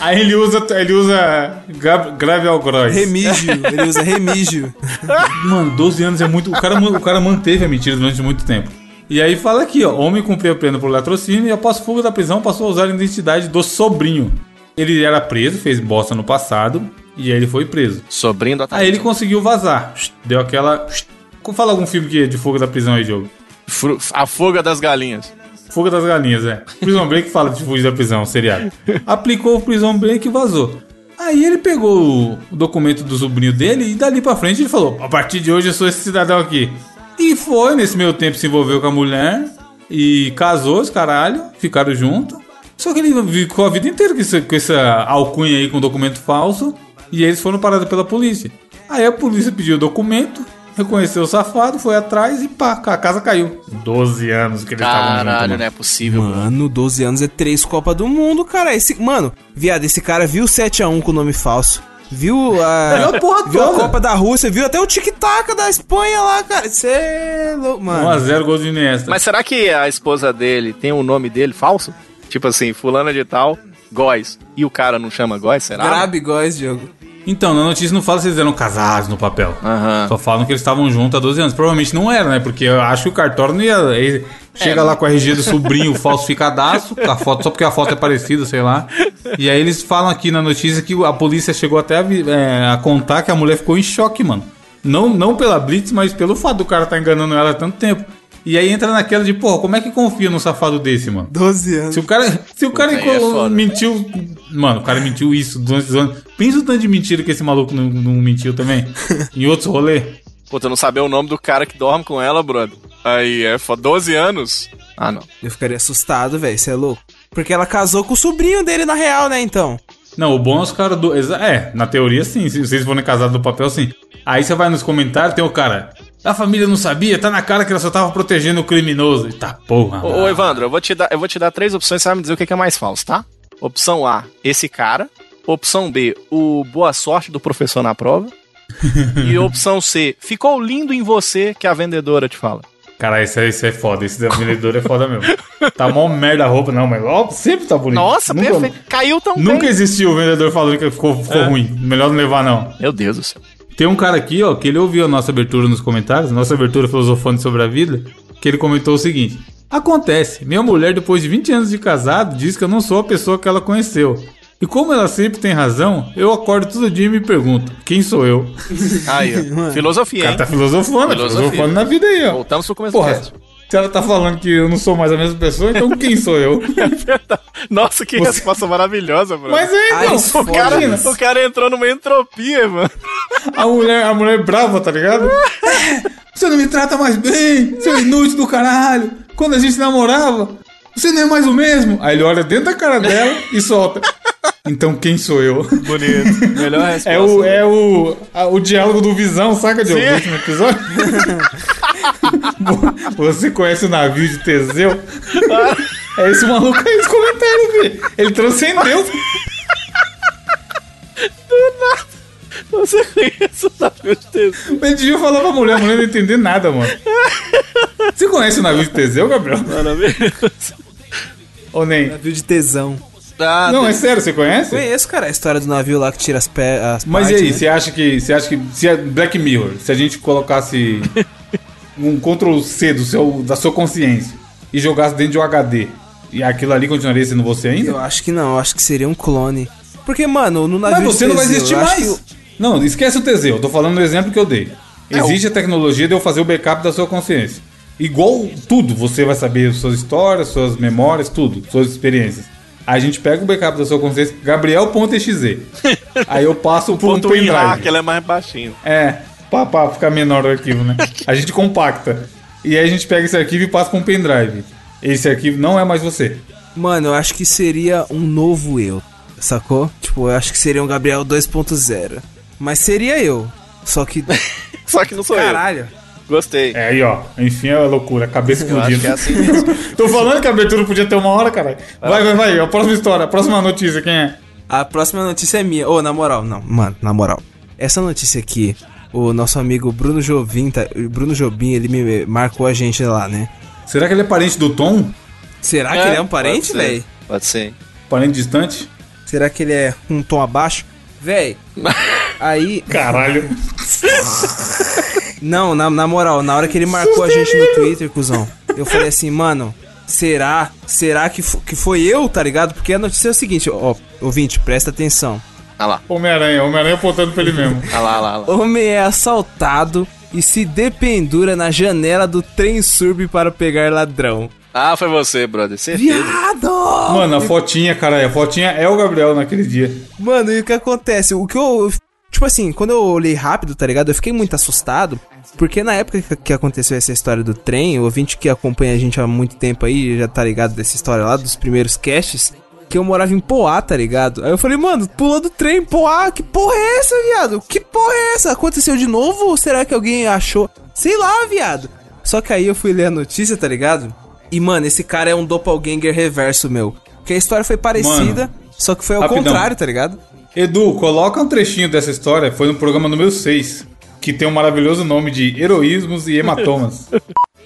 Aí ele usa, ele usa Gab- Gravel Gross. Remígio, ele usa remígio. Mano, 12 anos é muito. O cara, o cara manteve a mentira durante muito tempo. E aí fala aqui, ó. Homem cumpriu a pena por latrocínio e após fuga da prisão passou a usar a identidade do sobrinho. Ele era preso, fez bosta no passado e aí ele foi preso. Sobrinho do Aí ele conseguiu vazar. Deu aquela. Fala algum filme que é de fuga da prisão aí, Diogo. Fru- A fuga das galinhas. Fuga das galinhas, é. Prison Break fala de fugir da prisão, seriado. Aplicou o Prison Break e vazou. Aí ele pegou o documento do sobrinho dele e dali pra frente ele falou: A partir de hoje eu sou esse cidadão aqui. E foi, nesse meio tempo se envolveu com a mulher e casou, os caralho, ficaram juntos. Só que ele ficou a vida inteira com essa alcunha aí com documento falso e eles foram parados pela polícia. Aí a polícia pediu o documento, reconheceu o safado, foi atrás e pá, a casa caiu. 12 anos que eles estavam juntos. Caralho, mano. não é possível, mano. Mano, 12 anos é três Copa do Mundo, cara. Esse, mano, viado, esse cara viu 7x1 com o nome falso. Viu a. Viu a porra viu a toda. Copa da Rússia, viu até o tic-tac da Espanha lá, cara. Cê é louco, mano. 1x0 gol de Iniesta. Mas será que a esposa dele tem o nome dele falso? Tipo assim, fulana de tal, Góis. E o cara não chama Góis, será? Grabe góis, Diogo. Então, na notícia não fala se eles eram casados no papel. Aham. Só falam que eles estavam juntos há 12 anos. Provavelmente não era, né? Porque eu acho que o cartório não ia. ele chega lá com o RG do sobrinho falsificadaço, com a foto, só porque a foto é parecida, sei lá. E aí eles falam aqui na notícia que a polícia chegou até a, é, a contar que a mulher ficou em choque, mano. Não, não pela Blitz, mas pelo fato do cara estar enganando ela há tanto tempo. E aí entra naquela de, porra, como é que confia num safado desse, mano? 12 anos. Se o cara, se o cara é mentiu. Mano, o cara mentiu isso durante os anos. Pensa o tanto de mentira que esse maluco não, não mentiu também. em outros rolês. Pô, tu não saber o nome do cara que dorme com ela, brother. Aí é foda. 12 anos? Ah, não. Eu ficaria assustado, velho. Você é louco? Porque ela casou com o sobrinho dele, na real, né, então? Não, o bom é os caras do. exa- É, na teoria sim. Se vocês forem casados no papel, sim. Aí você vai nos comentários, tem o cara. A família não sabia, tá na cara que ela só tava protegendo o criminoso. Eita porra. Ô, ô, Evandro, eu vou, te dar, eu vou te dar três opções, você vai me dizer o que que é mais falso, tá? Opção A, esse cara. Opção B, o boa sorte do professor na prova. e opção C, ficou lindo em você que a vendedora te fala. Cara, esse, é- esse é foda. Esse vendedor é foda mesmo. Tá mó merda a roupa, não, mas ó, sempre tá bonito. Nossa, Nunca- perfeito. Caiu tão Nunca bem. existiu o vendedor falando que ficou, ficou ruim. Melhor não levar, não. Meu Deus do céu. Tem um cara aqui, ó, que ele ouviu a nossa abertura nos comentários, nossa abertura filosofando sobre a vida, que ele comentou o seguinte: Acontece, minha mulher, depois de 20 anos de casado, diz que eu não sou a pessoa que ela conheceu. E como ela sempre tem razão, eu acordo todo dia e me pergunto: quem sou eu? Aí, ó. O Filosofia, cara hein? tá filosofando, Filosofia. filosofando na vida aí, ó. Voltamos pro começo Porra, do cast. Se ela tá falando que eu não sou mais a mesma pessoa, então quem sou eu? Nossa, que resposta maravilhosa, bro. Mas é, Ai, então, isso o cara, o cara entrou numa entropia, mano. A mulher, a mulher brava, tá ligado? Você não me trata mais bem, seu inútil do caralho. Quando a gente namorava, você não é mais o mesmo. Aí ele olha dentro da cara dela e solta. Então quem sou eu? Bonito. Melhor resposta. É o, é o, a- o diálogo do Visão, saca, Diogo? Sim. Do último episódio? Você conhece o navio de Teseu? É esse maluco aí nos comentários, velho. Ele transcendeu. Você conhece o navio de Teseu? Ele devia falar pra mulher, a mulher não entender nada, mano. Você conhece o navio de Teseu, Gabriel? Maravilhoso. Ou nem? Navio de tesão. Ah, Não, é sério, você conhece? Conheço, cara, a história do navio lá que tira as, as Mas e partes, aí, né? você acha que. Você acha que. Se é Black Mirror, se a gente colocasse um Ctrl C do seu, da sua consciência e jogasse dentro de um HD, e aquilo ali continuaria sendo você ainda? Eu acho que não, eu acho que seria um clone. Porque, mano, no navio Mas você não vai existir eu mais. que Não, esquece o Teseu, eu tô falando do exemplo que eu dei. É, Existe a tecnologia de eu fazer o backup da sua consciência. Igual tudo, você vai saber suas histórias, suas memórias, tudo, suas experiências. Aí a gente pega o backup da sua consciência, gabriel.exe. Aí eu passo por um pendrive. que ele é mais baixinho. É, pra, pra ficar menor o arquivo, né? A gente compacta. e aí a gente pega esse arquivo e passa pra um pendrive. Esse arquivo não é mais você. Mano, eu acho que seria um novo eu, sacou? Tipo, eu acho que seria um Gabriel 2.0. Mas seria eu. Só que. Só que não sou Caralho. eu. Gostei. É aí, ó. Enfim, é loucura, cabeça explodindo. é assim. Tô falando que a abertura podia ter uma hora, caralho. Vai, vai, vai. A próxima história, a próxima notícia, quem é? A próxima notícia é minha. Ô, na moral, não, mano, na moral. Essa notícia aqui, o nosso amigo Bruno Jovim, tá, Bruno Jobim, ele me marcou a gente lá, né? Será que ele é parente do Tom? Será que ele é um parente, velho? Pode ser. Parente distante? Será que ele é um tom abaixo? Véi, aí. Caralho. Não, na, na moral, na hora que ele marcou a gente no Twitter, cuzão, eu falei assim, mano, será? Será que, que foi eu, tá ligado? Porque a notícia é o seguinte, ó, ouvinte, presta atenção. Ah lá. Homem-Aranha, Homem-Aranha apontando pra ele mesmo. Ah lá, ah lá, ah lá. Homem é assaltado e se dependura na janela do trem surb para pegar ladrão. Ah, foi você, brother. Certeza. Viado! Mano, a fotinha, caralho, a fotinha é o Gabriel naquele dia. Mano, e o que acontece? O que eu. Tipo assim, quando eu olhei rápido, tá ligado? Eu fiquei muito assustado. Porque na época que- que aconteceu essa história do trem, o ouvinte que acompanha a gente há muito tempo aí já tá ligado dessa história lá, dos primeiros casts. Que eu morava em Poá, tá ligado? Aí eu falei, mano, pulou do trem, Poá, que porra é essa, viado? Que porra é essa? Aconteceu de novo ou será que alguém achou? Sei lá, viado. Só que aí eu fui ler a notícia, tá ligado? E, mano, esse cara é um doppelganger reverso, meu. Porque a história foi parecida, Mano, só que foi ao rapidão. contrário, tá ligado? Edu, coloca um trechinho dessa história, foi no programa número 6, que tem um maravilhoso nome de Heroísmos e Hematomas.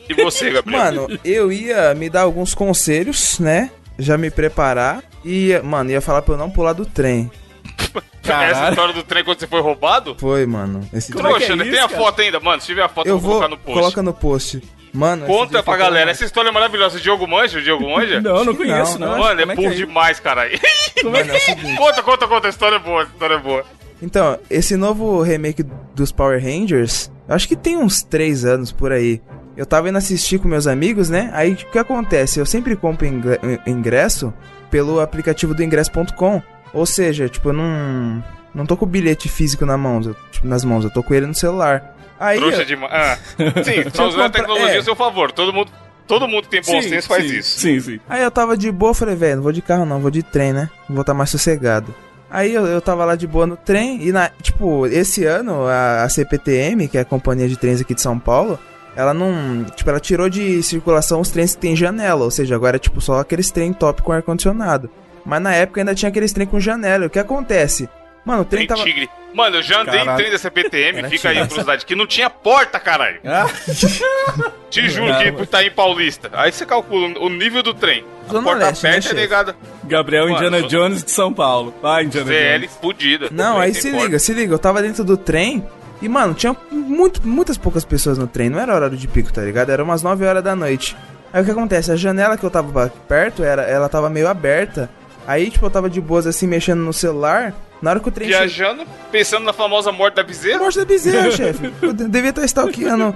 E você, Gabriel? Mano, eu ia me dar alguns conselhos, né? Já me preparar. E, ia- mano, ia falar pra eu não pular do trem. Essa história do trem quando você foi roubado? Foi, mano. Esse Trouxa, né? Tem a foto ainda, mano. Se tiver a foto, Eu eu vou colocar no post. Coloca no post. Mano, Conta pra galera. Essa história é maravilhosa. O Diogo manja? O Diogo manja? Não, não que conheço, não, não. Mano, é Como que burro isso? demais, caralho. Mano, é o seguinte. conta, conta, conta. A história é boa, a história é boa. Então, esse novo remake dos Power Rangers, eu acho que tem uns 3 anos por aí. Eu tava indo assistir com meus amigos, né? Aí o que acontece? Eu sempre compro ingre- ingresso pelo aplicativo do ingresso.com. Ou seja, tipo, eu não. Não tô com o bilhete físico na mão, eu- tipo, nas mãos, eu tô com ele no celular. Aí. Trouxa eu- demais. Ah, sim, tá eu usando a tecnologia é. a seu favor. Todo mundo, todo mundo que tem bom Sim, senso faz sim, isso. Sim, sim. Aí eu tava de boa, falei, velho, não vou de carro não, vou de trem, né? Vou estar mais sossegado. Aí eu, eu tava lá de boa no trem e, na, tipo, esse ano a, a CPTM, que é a companhia de trens aqui de São Paulo, ela não. Tipo, ela tirou de circulação os trens que tem janela, ou seja, agora é tipo só aqueles trem top com ar-condicionado. Mas na época ainda tinha aqueles trem com janela. E O que acontece? Mano, o trem Trem tava. tigre. Mano, eu já andei Caralho. em trem da CPTM, Era fica aí a curiosidade, que não tinha porta, caralho. Ah, Te juro que tá em Paulista. Aí você calcula o nível do trem. A Zona porta Leste, né, é negada. Gabriel Mano, Indiana Jones de São Paulo. Vai, Indiana ZL Jones. fudida. Não, aí se porta. liga, se liga, eu tava dentro do trem e, mano, tinha muito, muitas poucas pessoas no trem, não era horário de pico, tá ligado? Era umas 9 horas da noite. Aí o que acontece? A janela que eu tava perto, era, ela tava meio aberta. Aí, tipo, eu tava de boas assim, mexendo no celular. Na hora que o trem. Viajando, pensando na famosa morte da bezerra. Morte da bezerra, chefe. Eu de- devia estar stalkeando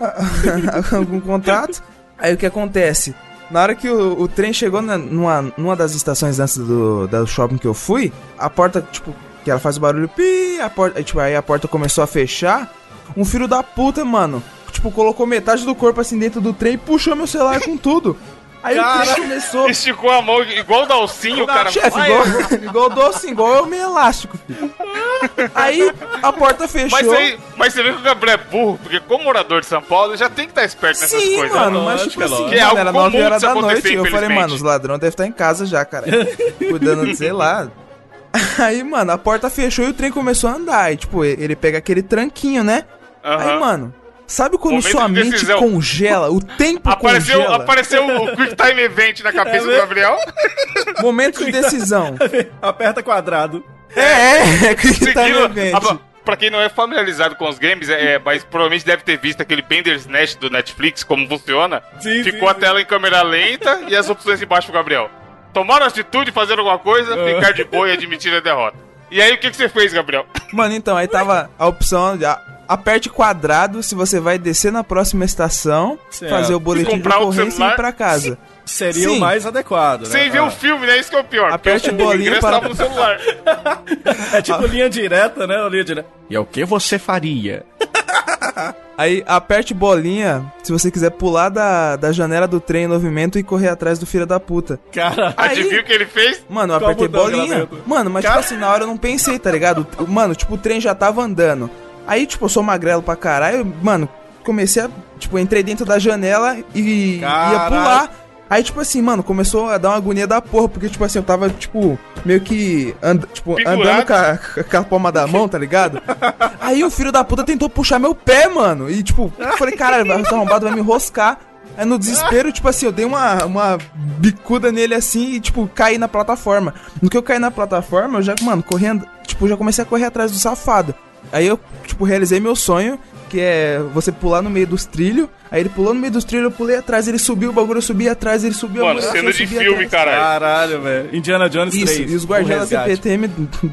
algum contato. Aí o que acontece? Na hora que o, o trem chegou na- numa, numa das estações antes do, do shopping que eu fui, a porta, tipo, que ela faz o barulho pi, a porta, aí, tipo, aí a porta começou a fechar. Um filho da puta, mano, tipo, colocou metade do corpo assim dentro do trem e puxou meu celular com tudo. Aí o trem começou. Esticou a mão igual o Dalcinho, o cara. Chefe, igual, igual doce, igual eu meio elástico. filho. Aí a porta fechou. Mas, aí, mas você vê que o Gabriel é burro, porque como morador de São Paulo, ele já tem que estar esperto nessas Sim, coisas. mano, mas tipo é assim. Que é mano, algo era comum 9 horas da noite. Eu falei, mano, os ladrões devem estar em casa já, cara. Cuidando de, sei lá. Aí, mano, a porta fechou e o trem começou a andar. E, tipo, ele pega aquele tranquinho, né? Aí, Aham. mano, sabe quando Momento sua de mente congela? O tempo Apareceu, congela. apareceu o Quick Time Event na cabeça do Gabriel. Momento de decisão. Aperta quadrado. é, é, é Seguindo, no evento. a- pra quem não é familiarizado com os games, é, é, mas provavelmente deve ter visto aquele Bender's Nest do Netflix, como funciona. Sim, Ficou sim, a tela em câmera lenta e as opções embaixo pro Gabriel. Tomaram atitude, fazer alguma coisa, É. ficar de boa e admitir a derrota. E aí, o que, que você fez, Gabriel? Mano, então, aí tava a opção de a- aperte quadrado se você vai descer na próxima estação, Certo. fazer o boletim de ocorrência e ir pra casa. Seria Sim. o mais adequado, né? Sem ver Ah. o filme, né? Isso que é o pior. Aperte o ingresso para- tava no celular. É tipo linha direta, né? Linha direta. E é o que você faria? Aí aperte bolinha se você quiser pular da, da janela do trem em movimento e correr atrás do filho da puta. Cara, Aí- Adivinha o que ele fez? Mano, eu apertei bolinha. Mano, mas Cara- tipo assim, na hora eu não pensei, tá ligado? Mano, tipo, o trem já tava andando. Aí, tipo, eu sou magrelo pra caralho, mano, comecei a. Tipo, entrei dentro da janela e ia pular. Aí, tipo assim, mano, começou a dar uma agonia da porra, porque, tipo assim, eu tava, tipo, meio que and, tipo, andando com a, com a palma da mão, tá ligado? Aí o filho da puta tentou puxar meu pé, mano. E, tipo, eu falei, caralho, vai esse arrombado vai me enroscar. Aí no desespero, tipo assim, eu dei uma, uma bicuda nele assim e, tipo, caí na plataforma. No que eu caí na plataforma, eu já, mano, correndo, tipo, já comecei a correr atrás do safado. Aí eu, tipo, realizei meu sonho, que é você pular no meio dos trilhos. Aí ele pulou no meio dos trilhos, eu pulei atrás, ele subiu o bagulho, eu subi atrás, ele subiu Mano, cena de filme, atrás. caralho. caralho, velho. Indiana Jones Isso, 3. e os guardiões da. CPTM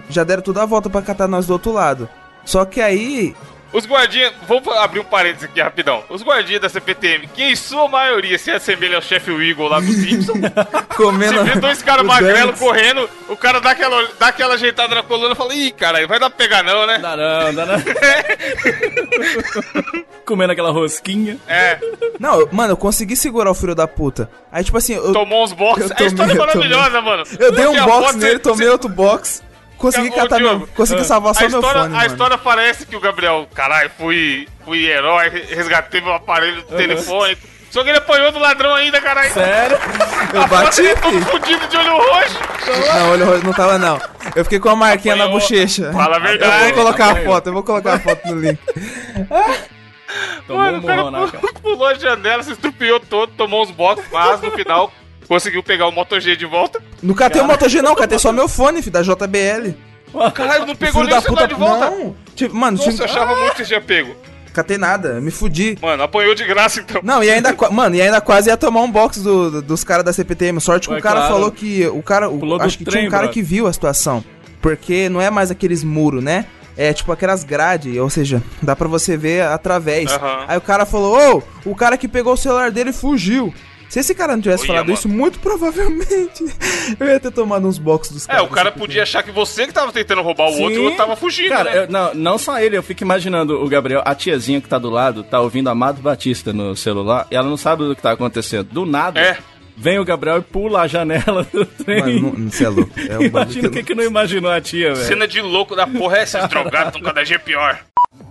já deram toda a volta pra catar nós do outro lado. Só que aí, Os guardinhas, vou abrir um parênteses aqui rapidão. Os guardinhas da CPTM, que em sua maioria se assemelha ao chefe Eagle lá do Simpsons. comendo. Você vê dois caras magrelos correndo, o cara dá aquela, dá aquela ajeitada na coluna e fala, ih, cara, vai dar pra pegar não, né? Dá não, dá não. Comendo aquela rosquinha. É, Não, mano, eu consegui segurar o filho da puta. Aí, tipo assim, eu, tomou uns boxes. Eu A história é tomei, eu maravilhosa, mano. eu dei um box nele, você- tomei outro box. Consegui catar meu, Diogo, consegui salvar só a meu história, fone, a mano. história parece que o Gabriel, caralho, fui, fui herói, resgatei meu aparelho telefônico. Só que ele apanhou do ladrão ainda, caralho. Sério? Eu bati, Ele todo fudido de olho roxo. Não, olho roxo não tava, não. Eu fiquei com a marquinha na Apanhou. bochecha. Fala a Eu verdade. vou colocar a Apanhou. foto, eu vou colocar a foto no link. Tomou Mano, um o cara morrão na cara. pulou a janela, se estrupiou todo, tomou uns botes, mas no final conseguiu pegar o Moto G de volta. Não catei o Moto G, não, catei só meu fone, filho, da JBL. Caralho, não pegou nem o celular de volta. Não. Tipo, mano, Nossa, tipo, eu achava muito que você tinha pego. catei nada, me fudi. Mano, apanhou de graça então. Não, e ainda, mano, e ainda quase ia tomar um box do- do- dos caras da CPTM. Sorte que Ué, o cara claro. falou que. O cara. o- acho que tinha trem, um cara brother. que viu a situação. Porque não é mais aqueles muros, né? É tipo aquelas grades, ou seja, dá pra você ver através. Aham. Aí o cara falou: Ô, o cara que pegou o celular dele fugiu. Se esse cara não tivesse Olha, falado mano. isso, muito provavelmente eu ia ter tomado uns boxes dos É, caras. o cara podia achar que você que tava tentando roubar o Sim. outro e o outro tava fugindo, Cara, né? eu- não, não só ele, eu fico imaginando o Gabriel, a tiazinha que tá do lado, tá ouvindo Amado Batista no celular, e ela não sabe do que tá acontecendo. Do nada, É. vem o Gabriel e pula a janela do trem. Mano, não, você é louco. É um Imagina o que que, não imaginou a tia, velho. Cena de louco da porra, é, esses drogados estão cada dia pior.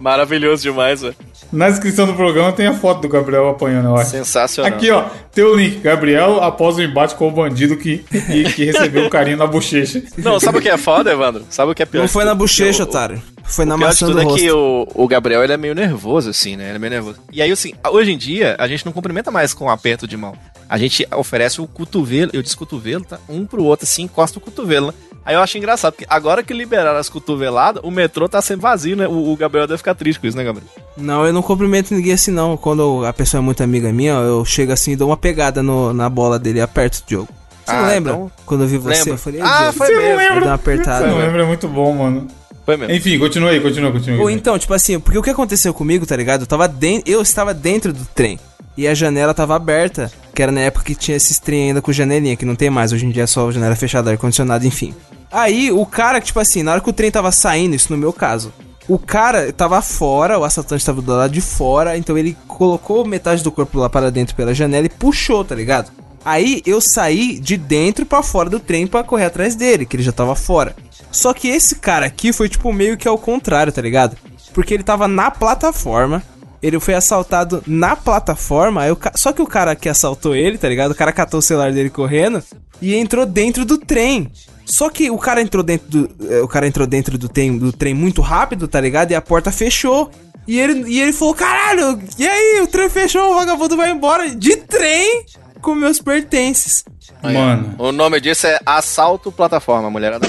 Maravilhoso demais, velho. Na descrição do programa tem a foto do Gabriel apanhando, eu acho. Sensacional. Aqui, ó, tem o link. Gabriel após o embate com o bandido que, e, que recebeu um carinho na bochecha. Não, sabe o que é foda, Evandro? Sabe o que é pior? Não foi na bochecha, O- otário. Foi na O maçã do é rosto. que o, o Gabriel ele é meio nervoso, assim, né? Ele é meio nervoso. E aí, assim, hoje em dia, a gente não cumprimenta mais com um aperto de mão. A gente oferece o cotovelo, eu disse cotovelo, tá? Um pro outro, assim, encosta o cotovelo, né? Aí eu acho engraçado, porque agora que liberaram as cotoveladas, o metrô tá sempre vazio, né? O, o Gabriel deve ficar triste com isso, né, Gabriel? Não, eu não cumprimento ninguém assim, não. Quando a pessoa é muito amiga minha, ó, eu chego assim e dou uma pegada no- na bola dele e aperto o Diogo. Você não Ah, lembra? então- Quando eu vi você, Lembro. eu falei, Ah, foi Você não mesmo. lembra? eu dei uma apertada. Você não lembra? É muito bom, mano. Foi mesmo. Enfim, continua aí, continua, continua. Ou então, tipo assim, porque o que aconteceu comigo, tá ligado? Eu tava dentro, eu estava dentro do trem. E a janela tava aberta, que era na época que tinha esses trem ainda com janelinha, que não tem mais, hoje em dia é só janela fechada, ar-condicionado, enfim. Aí, o cara, tipo assim, na hora que o trem tava saindo, isso no meu caso, o cara tava fora, o assaltante tava do lado de fora, então ele colocou metade do corpo lá para dentro pela janela e puxou, tá ligado? Aí eu saí de dentro pra fora do trem pra correr atrás dele, que ele já tava fora. Só que esse cara aqui foi tipo meio que ao contrário, tá ligado? Porque ele tava na plataforma, ele foi assaltado na plataforma, aí o ca- só que o cara que assaltou ele, tá ligado? O cara catou o celular dele correndo e entrou dentro do trem. Só que o cara entrou dentro do, eh, o cara entrou dentro do trem, do trem muito rápido, tá ligado? E a porta fechou. E ele, e ele falou: "Caralho, e aí? O trem fechou, o vagabundo vai embora de trem com meus pertences". Mano, O nome disso é assalto plataforma, mulherada.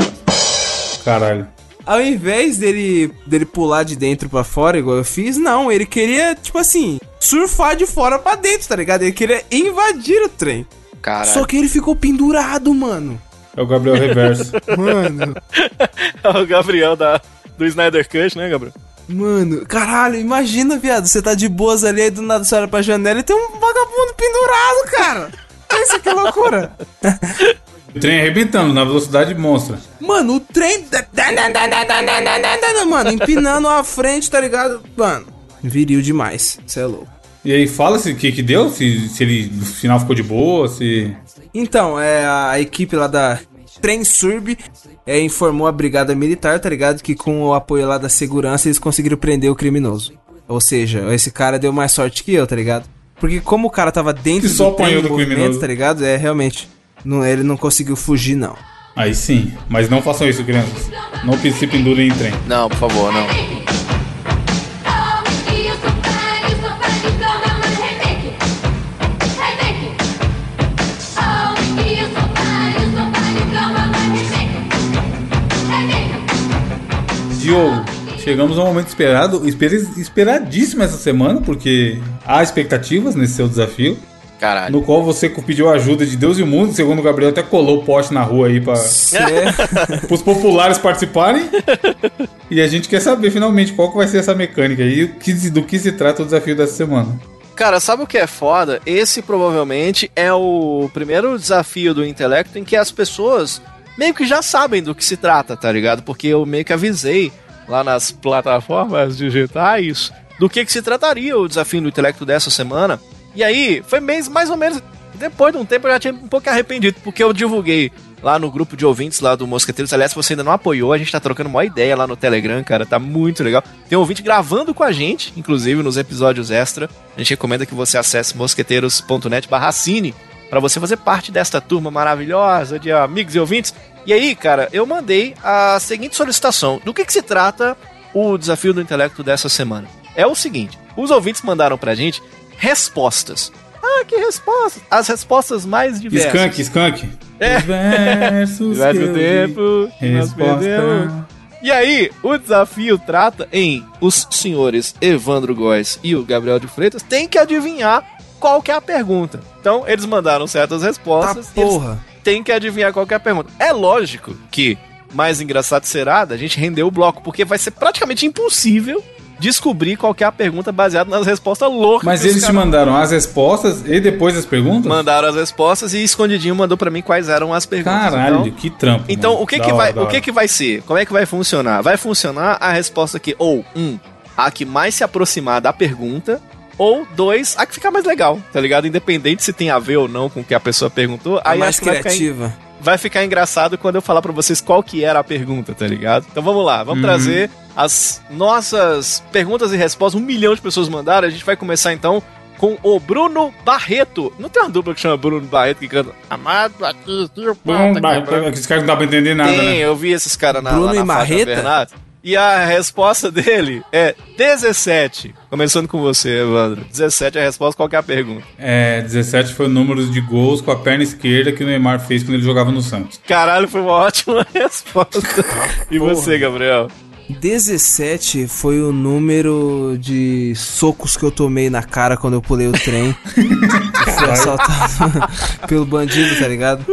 caralho. Ao invés dele, dele pular de dentro pra fora, igual eu fiz, não, ele queria, tipo assim, surfar de fora pra dentro, tá ligado? Ele queria invadir o trem. Caralho. Só que ele ficou pendurado, mano. É o Gabriel Reverso. Mano, É o Gabriel da, do Snyder Cut, né, Gabriel? mano, caralho, imagina, viado, você tá de boas ali, aí do nada você olha pra janela e tem um vagabundo pendurado, cara. Pensa que loucura. O trem arrebentando na velocidade monstra. Mano, o trem. Mano, empinando a frente, tá ligado? Mano. Viril demais. Você é louco. E aí, fala se o que que deu, se, se ele no final ficou de boa, se... Então, é, a equipe lá da Trensurb é, informou a brigada militar, tá ligado? Que com o apoio lá da segurança eles conseguiram prender o criminoso. Ou seja, esse cara deu mais sorte que eu, tá ligado? Porque como o cara tava dentro Que só trem apanhou em do movimento, criminoso. tá ligado? É, realmente, não, ele não conseguiu fugir, não. Aí sim, mas não façam isso, crianças. Não se pendurem em trem. Não, por favor, não. Diogo, chegamos ao momento esperado, esper- esperadíssimo essa semana, porque há expectativas nesse seu desafio, Caralho. no qual você pediu a ajuda de Deus e o mundo, segundo o Gabriel até colou o poste na rua aí para os populares participarem. E a gente quer saber finalmente qual que vai ser essa mecânica e do que se trata o desafio dessa semana. Cara, sabe o que é foda? Esse provavelmente é o primeiro desafio do intelecto em que as pessoas meio que já sabem do que se trata, tá ligado? Porque eu meio que avisei lá nas plataformas digitais do que, que se trataria o desafio do intelecto dessa semana. E aí, foi mês mais ou menos. Depois de um tempo eu já tinha um pouco arrependido, porque eu divulguei lá no grupo de ouvintes lá do Mosqueteiros. Aliás, se você ainda não apoiou, a gente tá trocando uma ideia lá no Telegram, cara. Tá muito legal. Tem um ouvinte gravando com a gente, inclusive nos episódios extra. A gente recomenda que você acesse mosqueteiros.net barra cine para você fazer parte desta turma maravilhosa de amigos e ouvintes. E aí, cara, eu mandei a seguinte solicitação. Do que, que se trata o desafio do intelecto dessa semana? É o seguinte: os ouvintes mandaram pra gente respostas. Ah, que respostas? As respostas mais diversas. Skunk, skunk. É. Os versos Vai que tempo. Resposta. E aí, o desafio trata em os senhores Evandro Góes e o Gabriel de Freitas têm que adivinhar qual que é a pergunta. Então, eles mandaram certas Tá respostas eles porra. têm que adivinhar qual que é a pergunta. É lógico que mais engraçado será da gente render o bloco, porque vai ser praticamente impossível descobrir qual que é a pergunta baseada nas respostas loucas. Mas que eles te mandaram as respostas e depois as perguntas? mandaram as respostas e escondidinho mandou pra mim quais eram as perguntas. Caralho, Então, que trampo. então, mano. o que Da que hora, vai, o que hora. que vai ser? Como é que vai funcionar? Vai funcionar a resposta aqui ou um, a que mais se aproximar da pergunta, ou dois, a que ficar mais legal, tá ligado? Independente se tem a ver ou não com o que a pessoa perguntou, A aí mais acho que vai ficar, en- criativa. Vai ficar engraçado quando eu falar pra vocês qual que era a pergunta, tá ligado? Então vamos lá, vamos Uhum. trazer as nossas perguntas e respostas. Um milhão de pessoas mandaram, a gente vai começar então com o Bruno Barreto. Não tem uma dupla que chama Bruno Barreto que canta Amado Batista, pata, bah, quebrando." Esses caras não dá pra entender nada, Tem, né? eu vi esses caras na, Bruno lá na e Marreta? E a resposta dele é 17. Começando com você, Evandro. 17 é a resposta, qual que é a pergunta? É, 17 foi o número de gols com a perna esquerda que o Neymar fez quando ele jogava no Santos. Caralho, foi uma ótima resposta. E você, Gabriel? 17 foi o número de socos que eu tomei na cara quando eu pulei o trem. fui assaltado pelo bandido, tá ligado?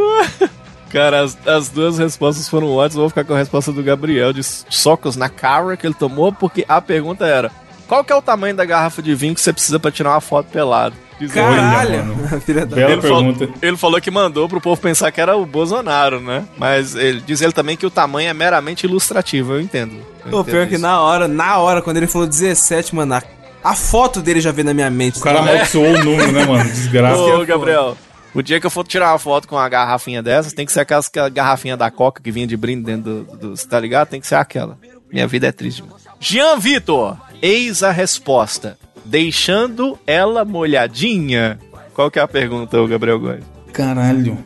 Cara, as, as duas respostas foram ótimas. Vou ficar com a resposta do Gabriel de socos na cara que ele tomou, porque a pergunta era: qual que é o tamanho da garrafa de vinho que você precisa pra tirar uma foto pelado? Caralho! mano. Filha da... Bela Ele falou, pergunta. ele falou que mandou pro povo pensar que era o Bolsonaro, né? Mas ele diz ele também que o tamanho é meramente ilustrativo, eu entendo. Eu entendo pior que isso. na hora, na hora, quando ele falou 17, mano, a, a foto dele já veio na minha mente. O cara amaldiçoou o número, né, mano? Desgraça. Ô, Gabriel, o dia que eu for tirar uma foto com uma garrafinha dessas, tem que ser aquelas aquela garrafinha da Coca que vinha de brinde dentro do, do. Tá ligado? Tem que ser aquela. Minha vida é triste, mano. Jean Vitor, eis a resposta. Deixando ela molhadinha. Qual que é a pergunta, ô Gabriel Góes? Caralho.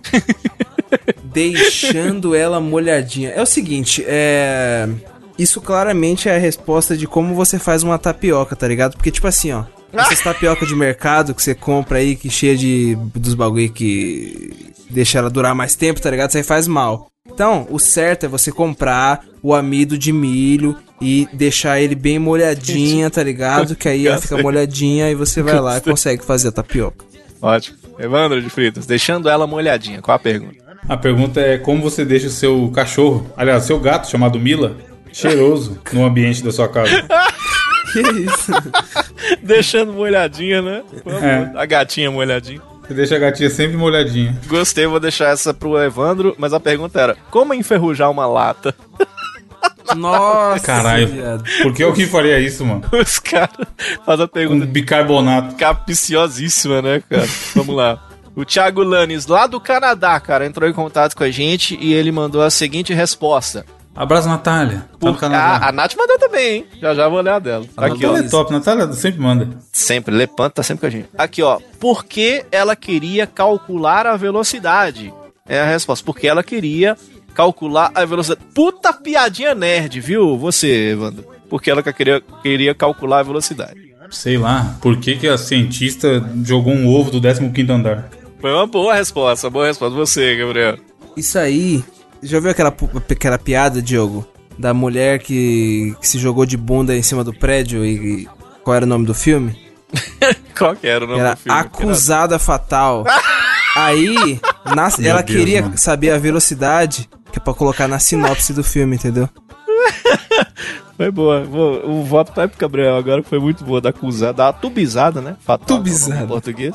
Deixando ela molhadinha. É o seguinte, é. Isso claramente é a resposta de como você faz uma tapioca, tá ligado? Porque, tipo assim, ó. Essas tapioca de mercado que você compra aí, que cheia de. dos bagulho que. deixa ela durar mais tempo, tá ligado? Isso aí faz mal. Então, o certo é você comprar o amido de milho e deixar ele bem molhadinha, tá ligado? Que aí ela fica molhadinha e você vai lá e consegue fazer a tapioca. Ótimo. Evandro de Fritas, deixando ela molhadinha. Qual a pergunta? A pergunta é como você deixa o seu cachorro, aliás, seu gato chamado Mila, cheiroso no ambiente da sua casa. Que isso? Deixando molhadinha, né? É. A gatinha molhadinha. Você deixa a gatinha sempre molhadinha. Gostei, vou deixar essa pro Evandro, mas a pergunta era: como enferrujar uma lata? Nossa, Caralho. viado. Por que alguém faria isso, mano? Os caras fazem a pergunta bicarbonato. capiciosíssima, né, cara? Vamos lá. O Thiago Lanes, lá do Canadá, cara, entrou em contato com a gente e ele mandou a seguinte resposta. Abraço, Natália. Tá no Por... A, Canadá. a Nath mandou também, hein? Já já vou olhar dela. Tá aqui, ó. Natália é top. Natália sempre manda. Sempre, Lepanto tá sempre com a gente. Aqui, ó. Por que ela queria calcular a velocidade? É a resposta. Porque ela queria calcular a velocidade. Puta piadinha nerd, viu? Você, Evandro. Porque ela queria, queria calcular a velocidade. Sei lá. Por que, que a cientista jogou um ovo do 15 andar? Foi uma boa resposta, boa resposta. Você, Gabriel. Isso aí. Já ouviu aquela, aquela piada, Diogo? Da mulher que, que se jogou de bunda em cima do prédio e. e- Qual era o nome do filme? Qual que era o nome Era do filme? Acusada Fatal. Aí, na- ela Deus, queria mano. saber a velocidade, que é pra colocar na sinopse do filme, entendeu? Foi boa. O voto vai pro Gabriel agora que foi muito boa. Da acusada, da tubizada, né? Fatal. Tubizada. em português.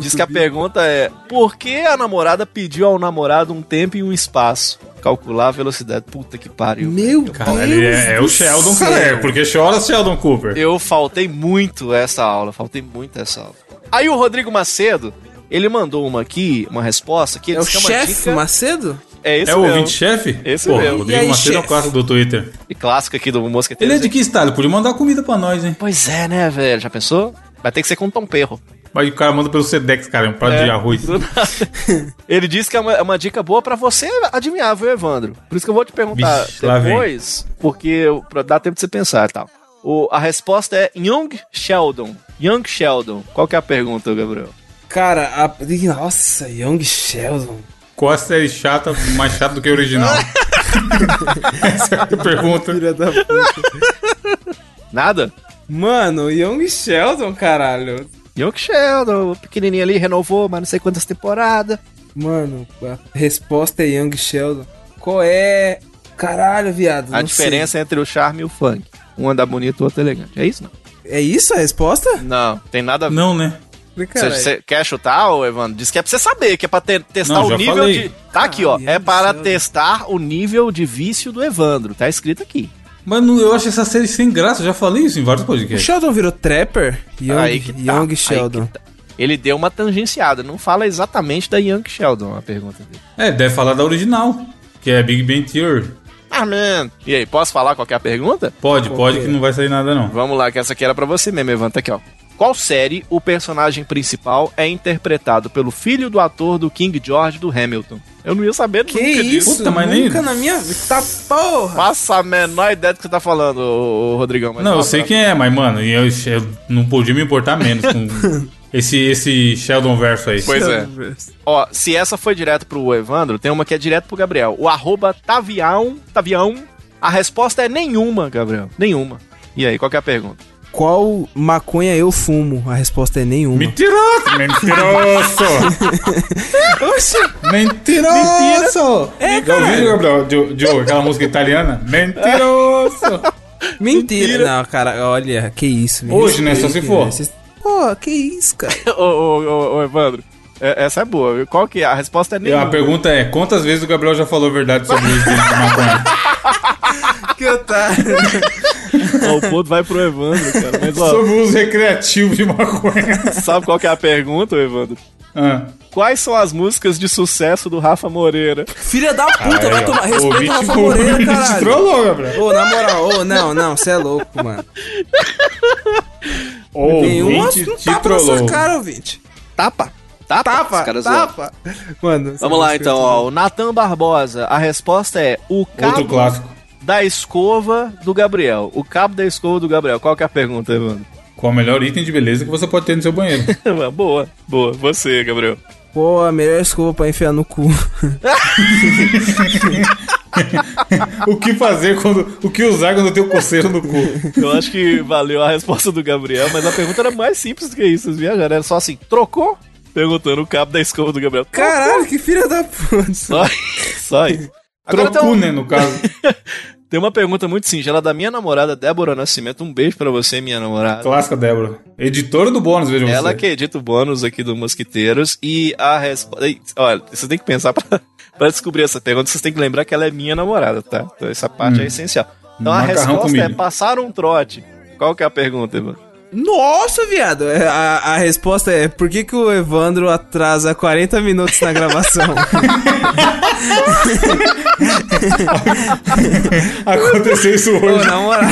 Diz que a pergunta é: por que a namorada pediu ao namorado um tempo e um espaço? Calcular a velocidade. Puta que pariu. Meu Cara, Deus! ele é, é o do Sheldon, céu. cara. É, porque chora Sheldon Cooper. Eu faltei muito essa aula, faltei muito essa aula. Aí o Rodrigo Macedo, ele mandou uma aqui, uma resposta que ele É o chefe dica- Macedo? É esse É o mesmo. ouvinte-chefe? Esse Pô, mesmo. Rodrigo Macedo é o clássico do Twitter. E clássico aqui do Mosqueteiro. Ele é de que estado? Podia mandar comida pra nós, hein? Pois é, né, velho? Já pensou? Vai ter que ser com Tom Perro. Mas o cara manda pelo Sedex, cara, um prato É. de arroz. Ele disse que é uma, é uma dica boa pra você adivinhar, viu, Evandro? Por isso que eu vou te perguntar Vixe, depois, porque eu- pra dar tempo de você pensar e tal. O, a resposta é Young Sheldon. Young Sheldon. Qual que é a pergunta, Gabriel? Cara, a... nossa, Young Sheldon. Qual a série chata, mais chata do que a original? Essa é a pergunta. Filha da puta. Nada? Mano, Young Sheldon, caralho. Young Sheldon, o pequenininho ali, renovou, mas não sei quantas temporadas. Mano, a resposta é Young Sheldon. Qual é. Caralho, viado. A não diferença entre o charme e o funk. Um anda bonito, o outro elegante. É isso, não? sei. É isso a resposta? Não, tem nada a ver. Não, né? Você quer chutar, ô Evandro? Diz que é pra você saber, que é pra ter- testar Não, o já nível falei. de. Tá aqui, ó. Ai, É para testar o nível de vício do Evandro. Tá escrito aqui. Mano, eu acho essa série sem graça. Eu já falei isso em vários O podcasts. Sheldon virou trapper? Young, Aí que tá, Young aí Sheldon. que tá. Ele deu uma tangenciada. Não fala exatamente da Young Sheldon a pergunta dele. É, deve falar da original, que é Big Bang Theory. Ah, man. E aí, posso falar qual que é pergunta? Pode, pode, que não vai sair nada, não. Vamos lá, que essa aqui era pra você mesmo, Evandro. Tá aqui, ó. Qual série o personagem principal é interpretado pelo filho do ator do King George do Hamilton? Eu não ia saber Que nunca disso. isso? Puta, mas nem- Nunca na minha vida. Tá porra! Faça a menor ideia do que você tá falando, ô, ô, Rodrigão. mas Não, eu sei quem é, mas, mano, eu, eu não podia me importar menos com esse, esse Sheldon verso aí. Pois é. Ó, se essa foi direto pro Evandro, tem uma que é direto pro Gabriel. O arroba Tavião, Tavião, a resposta é nenhuma, Gabriel. Nenhuma. E aí, qual que é a pergunta? Qual maconha eu fumo? A resposta é nenhuma. Mentiroso! Mentiroso! Oxi! Mentiroso! É, Já ouviu, Gabriel? Aquela música italiana? Mentiroso! Mentira. Não, cara, olha, que isso. Hoje, né, só se for. né? Pô, que isso, cara. ô, ô, ô, ô, Evandro, é- essa é boa. viu? Qual que é? A resposta é nenhuma. a pergunta é: quantas vezes o Gabriel já falou a verdade sobre o uso de maconha? que otário. Ó, o ponto vai pro Evandro, cara. Mas, ó, Sobre o uso recreativo de maconha. sabe qual que é a pergunta, Evandro? Ah. Quais são as músicas de sucesso do Rafa Moreira? Filha da puta, vai tomar. Respeita o Ouvinte- Rafa Moreira, caralho. trollou, Gabriel. Ô, na moral, ô, não, não, você é louco, mano. Tem um Ouvinte um te tapa na sua trollou. cara, ouvinte. Tapa. Tapa. Tapa, Os caras zoam. tapa. Mano, Vamos lá, então, ó. O Natan Barbosa. A resposta é o cabo Outro clássico. Da escova do Gabriel. O cabo da escova do Gabriel. Qual que é a pergunta, Evandro? Qual o melhor item de beleza que você pode ter no seu banheiro? boa, boa. Você, Gabriel. Pô, a melhor escova pra enfiar no cu. o que fazer quando. O que usar quando tem o coceiro no cu? Eu acho que valeu a resposta do Gabriel, mas a pergunta era mais simples do que isso. Vocês viajaram. Era só assim, trocou? Perguntando o cabo da escova do Gabriel. Caralho, que filha da puta. Só, só isso. Agora Trocu, um- né, no caso. tem uma pergunta muito singela da minha namorada, Débora Nascimento. Um beijo pra você, minha namorada. Clássica Débora. Editora do bônus, vejam Ela você. que edita o bônus aqui do Mosquiteiros e a resposta. Olha, você tem que pensar pra, pra descobrir essa pergunta, vocês têm que lembrar que ela é minha namorada, tá? Então essa parte Hum. é essencial. Então a Macarrão resposta com é passar um trote. Qual que é a pergunta, Ivan? Nossa, viado! É, A, a resposta é: por que, que o Evandro atrasa 40 minutos na gravação? Aconteceu isso Ô, hoje. na moral.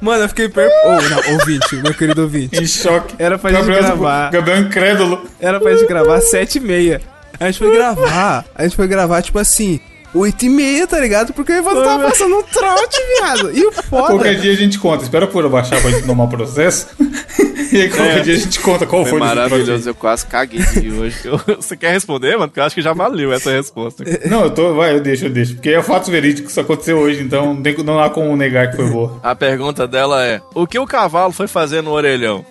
Mano, eu fiquei per... Ô, não, ouvinte, meu querido ouvinte. Em choque. Era pra gente Gabriel, gravar. Gabriel incrédulo. Era pra gente gravar às 7 e meia. A gente foi gravar. A gente foi gravar, tipo assim, 8 e meia, tá ligado? Porque o Evandro tava passando um trote, viado. E o foda. Qualquer dia a gente conta. Espera por eu baixar pra gente tomar o processo. e aí qualquer dia a gente conta qual foi, Foi maravilhoso, eu quase caguei de hoje. Você quer responder, mano? Porque eu acho que já valeu essa resposta. Não, eu tô. Vai, eu deixo, eu deixo. Porque é fatos verídicos, isso aconteceu hoje, então não, tem, não há como negar que foi boa. A pergunta dela é: O que o cavalo foi fazer no orelhão?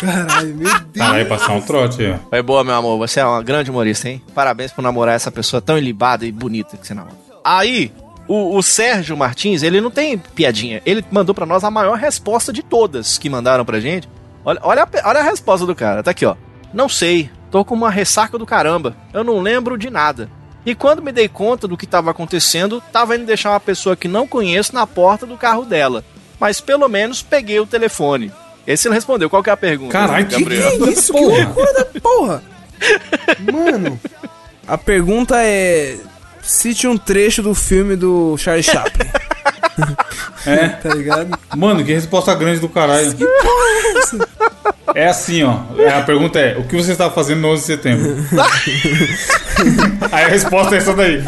Caralho, meu Deus. Caralho, passar um trote, ó. Foi boa, meu amor. Você é uma grande humorista, hein? Parabéns por namorar essa pessoa tão ilibada e bonita que você namora. Aí, o, o Sérgio Martins, ele não tem piadinha. Ele mandou pra nós a maior resposta de todas que mandaram pra gente. Olha, olha, a, olha a resposta do cara. Tá aqui, ó. Não sei. Tô com uma ressaca do caramba. Eu não lembro de nada. E quando me dei conta do que tava acontecendo, tava indo deixar uma pessoa que não conheço na porta do carro dela. Mas pelo menos peguei o telefone. Esse ele respondeu. Qual que é a pergunta? Caralho, que Que é isso? Que Porra. loucura da porra! Mano, a pergunta é: cite um trecho do filme do Charlie Chaplin. É. Tá ligado? Mano, que resposta grande do caralho. É assim, ó. É, A pergunta é: o que você estava fazendo no 11 de setembro? Aí a resposta é essa daí.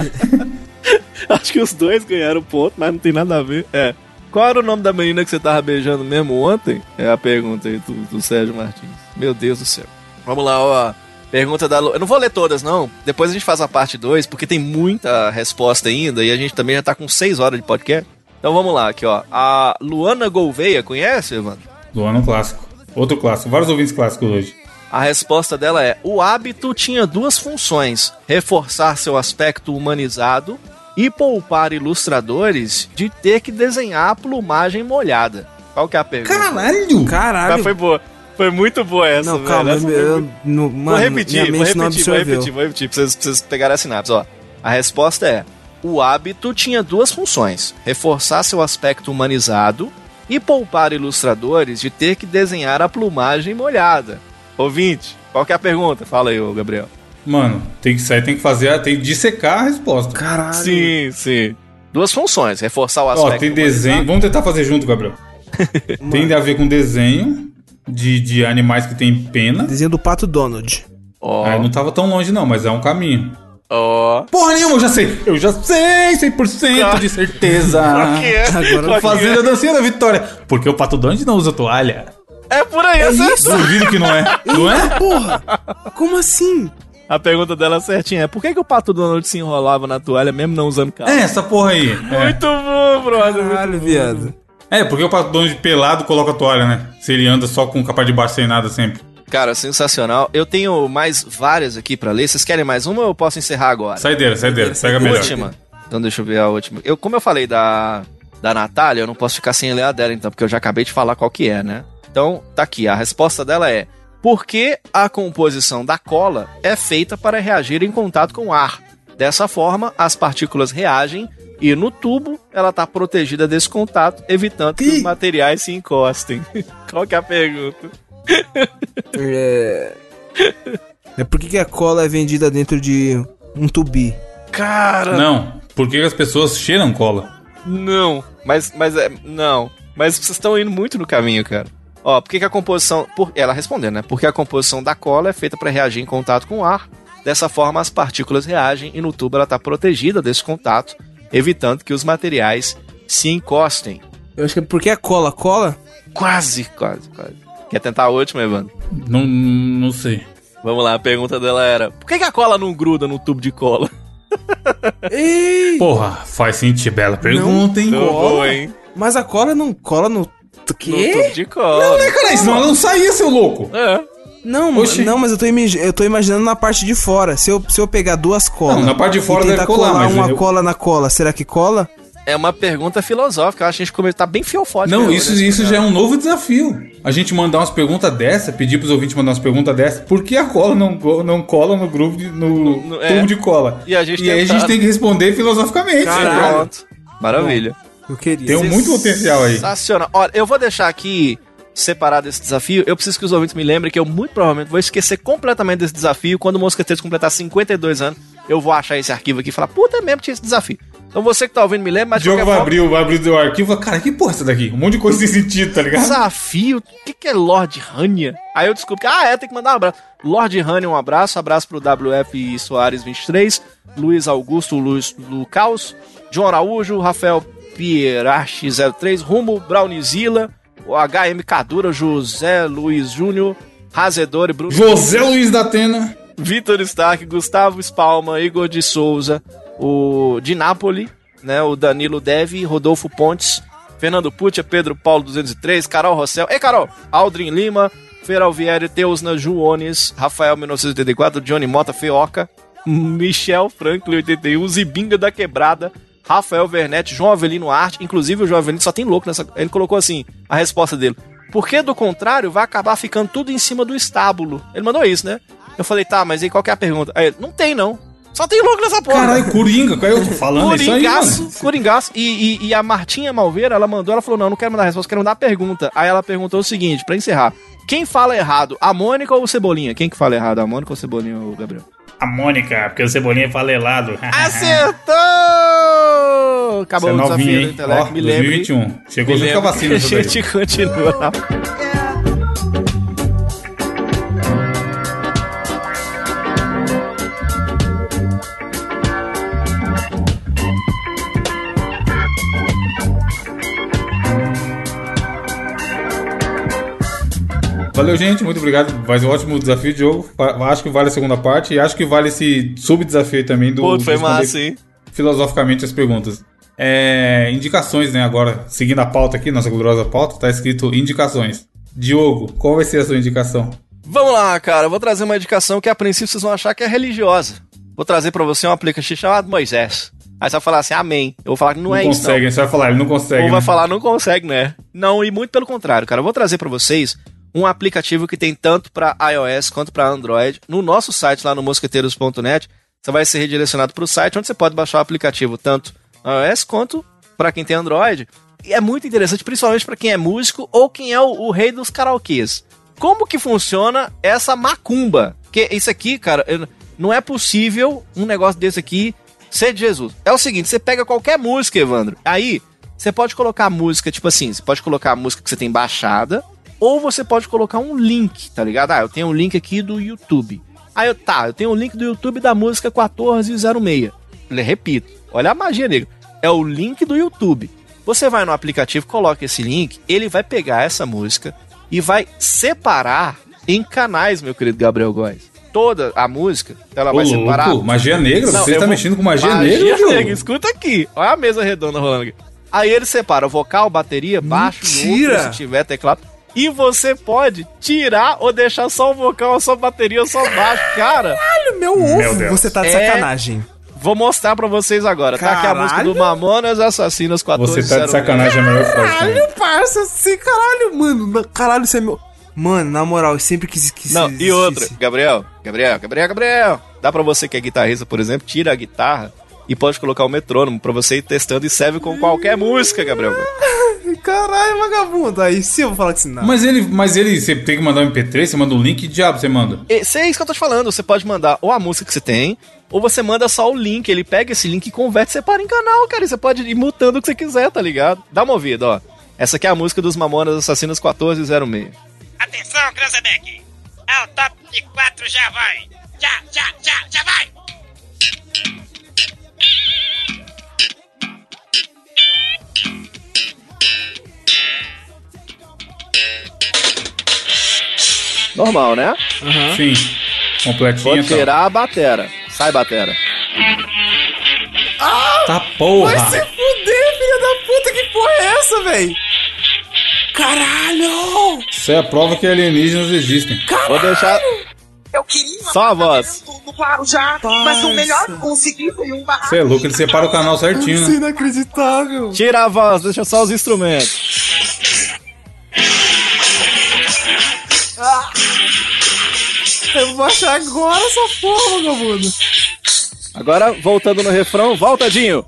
Acho que os dois ganharam ponto, mas não tem nada a ver. É. Qual era o nome da menina que você tava beijando mesmo ontem? É a pergunta aí do, do Sérgio Martins. Meu Deus do céu. Vamos lá, ó. Pergunta da Lu... Eu não vou ler todas, não. Depois a gente faz a parte 2, porque tem muita resposta ainda e a gente também já tá com 6 horas de podcast. Então vamos lá, aqui, ó. A Luana Gouveia, conhece, Evandro? Do ano clássico. Outro clássico. Vários ouvintes clássicos hoje. A resposta dela é: o hábito tinha duas funções: reforçar seu aspecto humanizado e poupar ilustradores de ter que desenhar a plumagem molhada. Qual que é a pergunta? Caralho! Caralho. Mas foi boa. Foi muito boa essa, não, velho. calma, Essa eu, muito- no, Vou mano, repetir, minha vou mente não repetir, vou repetir, vou repetir, pra vocês, pra vocês pegarem a sinapse, ó. A resposta é: o hábito tinha duas funções: reforçar seu aspecto humanizado e poupar ilustradores de ter que desenhar a plumagem molhada. Ouvinte, qual que é a pergunta? Fala aí, ô Gabriel. Mano, tem que sair, tem que fazer, tem que dissecar a resposta. Caralho. Sim, sim. Duas funções: reforçar o Ó, aspecto. tem desenho. Vamos tentar fazer junto, Gabriel. tem a ver com desenho de, de animais que tem pena. Desenho do Pato Donald. Ó, Ah, não tava tão longe, não, mas é um caminho. ó. Porra nenhuma, eu já sei! Eu já sei, 100% de certeza! Qual que é? Agora Fazendo a dancinha da vitória. Porque o Pato Donald não usa toalha. É por aí, É isso? Duvido que não é. Não é? Porra! Como assim? A pergunta dela é certinha. É por que, que o Pato Donald se enrolava na toalha mesmo não usando calça? É, essa porra aí. É. Muito bom, brother. Caralho, viado. É, porque o Pato Donald pelado coloca toalha, né? Se ele anda só com capa de baixo sem nada sempre. Cara, sensacional. Eu tenho mais várias aqui pra ler. Vocês querem mais uma ou eu posso encerrar agora? Saideira, saideira. Pega a melhor. Última. Então deixa eu ver a última. Eu, como eu falei da, da Natália, eu não posso ficar sem ler a dela, então, porque eu já acabei de falar qual que é, né? Então, tá aqui. A resposta dela é: Por que a composição da cola é feita para reagir em contato com o ar? Dessa forma, as partículas reagem e no tubo ela tá protegida desse contato, evitando que os materiais se encostem. qual que é a pergunta? É. É por que que a cola é vendida dentro de um tubi? Cara, Não, por que as pessoas cheiram cola? Não, mas, mas é. Não. Mas vocês estão indo muito no caminho, cara. Ó, por que, que a composição. Por, ela respondendo, né? Porque a composição da cola é feita para reagir em contato com o ar. Dessa forma, as partículas reagem e no tubo ela está protegida desse contato, evitando que os materiais se encostem. Eu acho que é porque a cola cola. Quase, quase, quase. Quer tentar a última, Evandro? Não, não sei. Vamos lá, a pergunta dela era: por que, que a cola não gruda no tubo de cola? Ei! Porra, faz sentido. Bela pergunta, hein? Não vou, hein? Mas a cola não cola no. No Quê? tubo de cola. Cara, senão ela não saía, seu louco. É. Não, Oxi. não, mas eu tô, eu tô imaginando na parte de fora. Se eu, se eu pegar duas colas. Não, na parte de fora e deve colar, colar mas uma eu- cola na cola, será que cola? É uma pergunta filosófica. Eu acho que a gente come- tá bem fiofótico. Não, né, isso, isso já é um novo desafio. A gente mandar umas perguntas dessa, pedir pros ouvintes mandar umas perguntas dessa. Por que a cola não, não cola no grupo, de- no, No- é. tubo de cola? E a gente aí a gente tem que responder filosoficamente. Caralho. né? Pronto. Maravilha. Eu queria. Tem um muito potencial aí. Sensacional. Olha, eu vou deixar aqui separado esse desafio. Eu preciso que os ouvintes me lembrem que eu muito provavelmente vou esquecer completamente desse desafio. Quando o Mosqueteiros completar 52 anos, eu vou achar esse arquivo aqui e falar, puta, é mesmo que tinha esse desafio. Então você que tá ouvindo me lembra, O mas jogo qualquer vai forma, abrir, vai abrir o arquivo e cara, que porra é essa daqui? Um monte de coisa sem sentido, tá ligado? Desafio? O que, que é Lord Rania? Aí eu descubro que, ah, é, tem que mandar um abraço. Lord Rania, um abraço. Abraço pro WF Soares 23, Luiz Augusto Luiz Lucaus, João Araújo, Rafael Pierachi 03, Rumo Brownzilla, o HM Cadura, José Luiz Júnior, Razedor e Bruno. José Luiz da Atena. Vitor Stark, Gustavo Spalma, Igor de Souza, o de Napoli, né, o Danilo Devi, Rodolfo Pontes, Fernando Putia, Pedro Paulo 203, Carol Rossel, ei Carol, Aldrin Lima, Fer Alvieri, Teusna Juones, Rafael 1984, Johnny Mota, Feoca, Michel Franklin 81, Zibinga da Quebrada, Rafael Vernetti, João Avelino Arte, inclusive o João Avelino só tem louco nessa, ele colocou assim, a resposta dele, porque do contrário vai acabar ficando tudo em cima do estábulo. Ele mandou isso, né? Eu falei, tá, mas aí qual que é a pergunta? Aí ele, não tem não. Só tem louco nessa porra. Caralho, Coringa, qual é eu tô falando? É isso aí, Coringaço, mano. Coringaço. E, e, e a Martinha Malveira, ela mandou, ela falou, não, não quero mandar a resposta, quero mandar a pergunta. Aí ela perguntou o seguinte, pra encerrar. Quem fala errado, a Mônica ou o Cebolinha? Quem que fala errado, a Mônica ou o Cebolinha, o Gabriel? A Mônica, porque o Cebolinha fala helado. Acertou! Acabou Você é o desafio novinho, do intelecto, Ó, me lembre. 2021. Chegou me junto com a vacina. A gente continua. Valeu, gente. Muito obrigado. Ser um ótimo desafio, Diogo. Fa- Acho que vale a segunda parte e acho que vale esse sub-desafio também do. Pô, foi de massa, hein? Filosoficamente as perguntas. É, indicações, né? Agora, seguindo a pauta aqui, nossa gloriosa pauta, tá escrito indicações. Diogo, qual vai ser a sua indicação? Vamos lá, cara. Eu vou trazer uma indicação que a princípio vocês vão achar que é religiosa. Vou trazer pra você um aplicativo chamado Moisés. Aí você vai falar assim, amém. Eu vou falar que não, Não, é isso, consegue, você vai falar, ele não consegue. Ou vai né? falar, não consegue, né? Não, e muito pelo contrário, cara. Eu vou trazer pra vocês um aplicativo que tem tanto pra iOS quanto pra Android. No nosso site, lá no mosqueteiros.net, você vai ser redirecionado pro site onde você pode baixar o aplicativo tanto iOS quanto pra quem tem Android. E é muito interessante, principalmente pra quem é músico ou quem é o, o rei dos karaokês. Como que funciona essa macumba? Que isso aqui, cara, não é possível um negócio desse aqui ser de Jesus. É o seguinte, você pega qualquer música, Evandro, aí você pode colocar música, tipo assim, você pode colocar a música que você tem baixada, ou você pode colocar um link, tá ligado? Ah, eu tenho um link aqui do YouTube. Aí eu, tá, eu tenho um link do YouTube da música 1406. Le- Repito, olha a magia, nego. É o link do YouTube. Você vai no aplicativo, coloca esse link, ele vai pegar essa música e vai separar em canais, meu querido Gabriel Góes. Toda a música, ela Ô, vai louco, separar. magia negra? Não, você eu tá vou- mexendo com magia, negra, Magia negra, escuta aqui. Olha a mesa redonda rolando aqui. Aí ele separa vocal, bateria, baixo, outro, se tiver teclado. E você pode tirar ou deixar só o vocal, só a bateria, só baixo. Cara, Olha, meu ovo, Meu Deus. você tá de É- sacanagem. Vou mostrar pra vocês agora. Tá aqui a Caralho! música do Mamonas Assassinas 14. Você tá de sacanagem, é a melhor frase. também. Caralho, parça, assim, caralho, mano. Caralho, você é meu. Mano, na moral, eu sempre quis que Não, e outra. Gabriel, Gabriel, Gabriel, Gabriel. Dá pra você que é guitarrista, por exemplo, tira a guitarra e pode colocar o metrônomo pra você ir testando e serve com qualquer música, Gabriel. Caralho, vagabundo. Aí sim eu vou falar que sim, não. Mas ele, mas ele, você tem que mandar um MP3, você manda um link, que diabo você manda? Esse é isso que eu tô te falando. Você pode mandar ou a música que você tem, ou você manda só o link. Ele pega esse link e converte e separa em canal, cara. E você pode ir mutando o que você quiser, tá ligado? Dá uma ouvida, ó. Essa aqui é a música dos Mamonas Assassinos 1406. Atenção, Cranzebeck! É o top de quatro, já vai! Já, já, já, já vai! Normal, né? Sim. Completinho Vou e tirar a batera. Sai, batera. Tá porra. Vai se fuder, filha da puta, que porra é essa, véi? Caralho! Isso é a prova que alienígenas existem. Vou deixar Eu queria só a voz. claro já, mas o melhor que consegui foi um barraco. Você é louco, ele separa o canal certinho, Isso é né? inacreditável. Tira a voz, deixa só os instrumentos. Eu vou achar agora essa porra, vagabundo. Agora, voltando no refrão, volta, Dinho.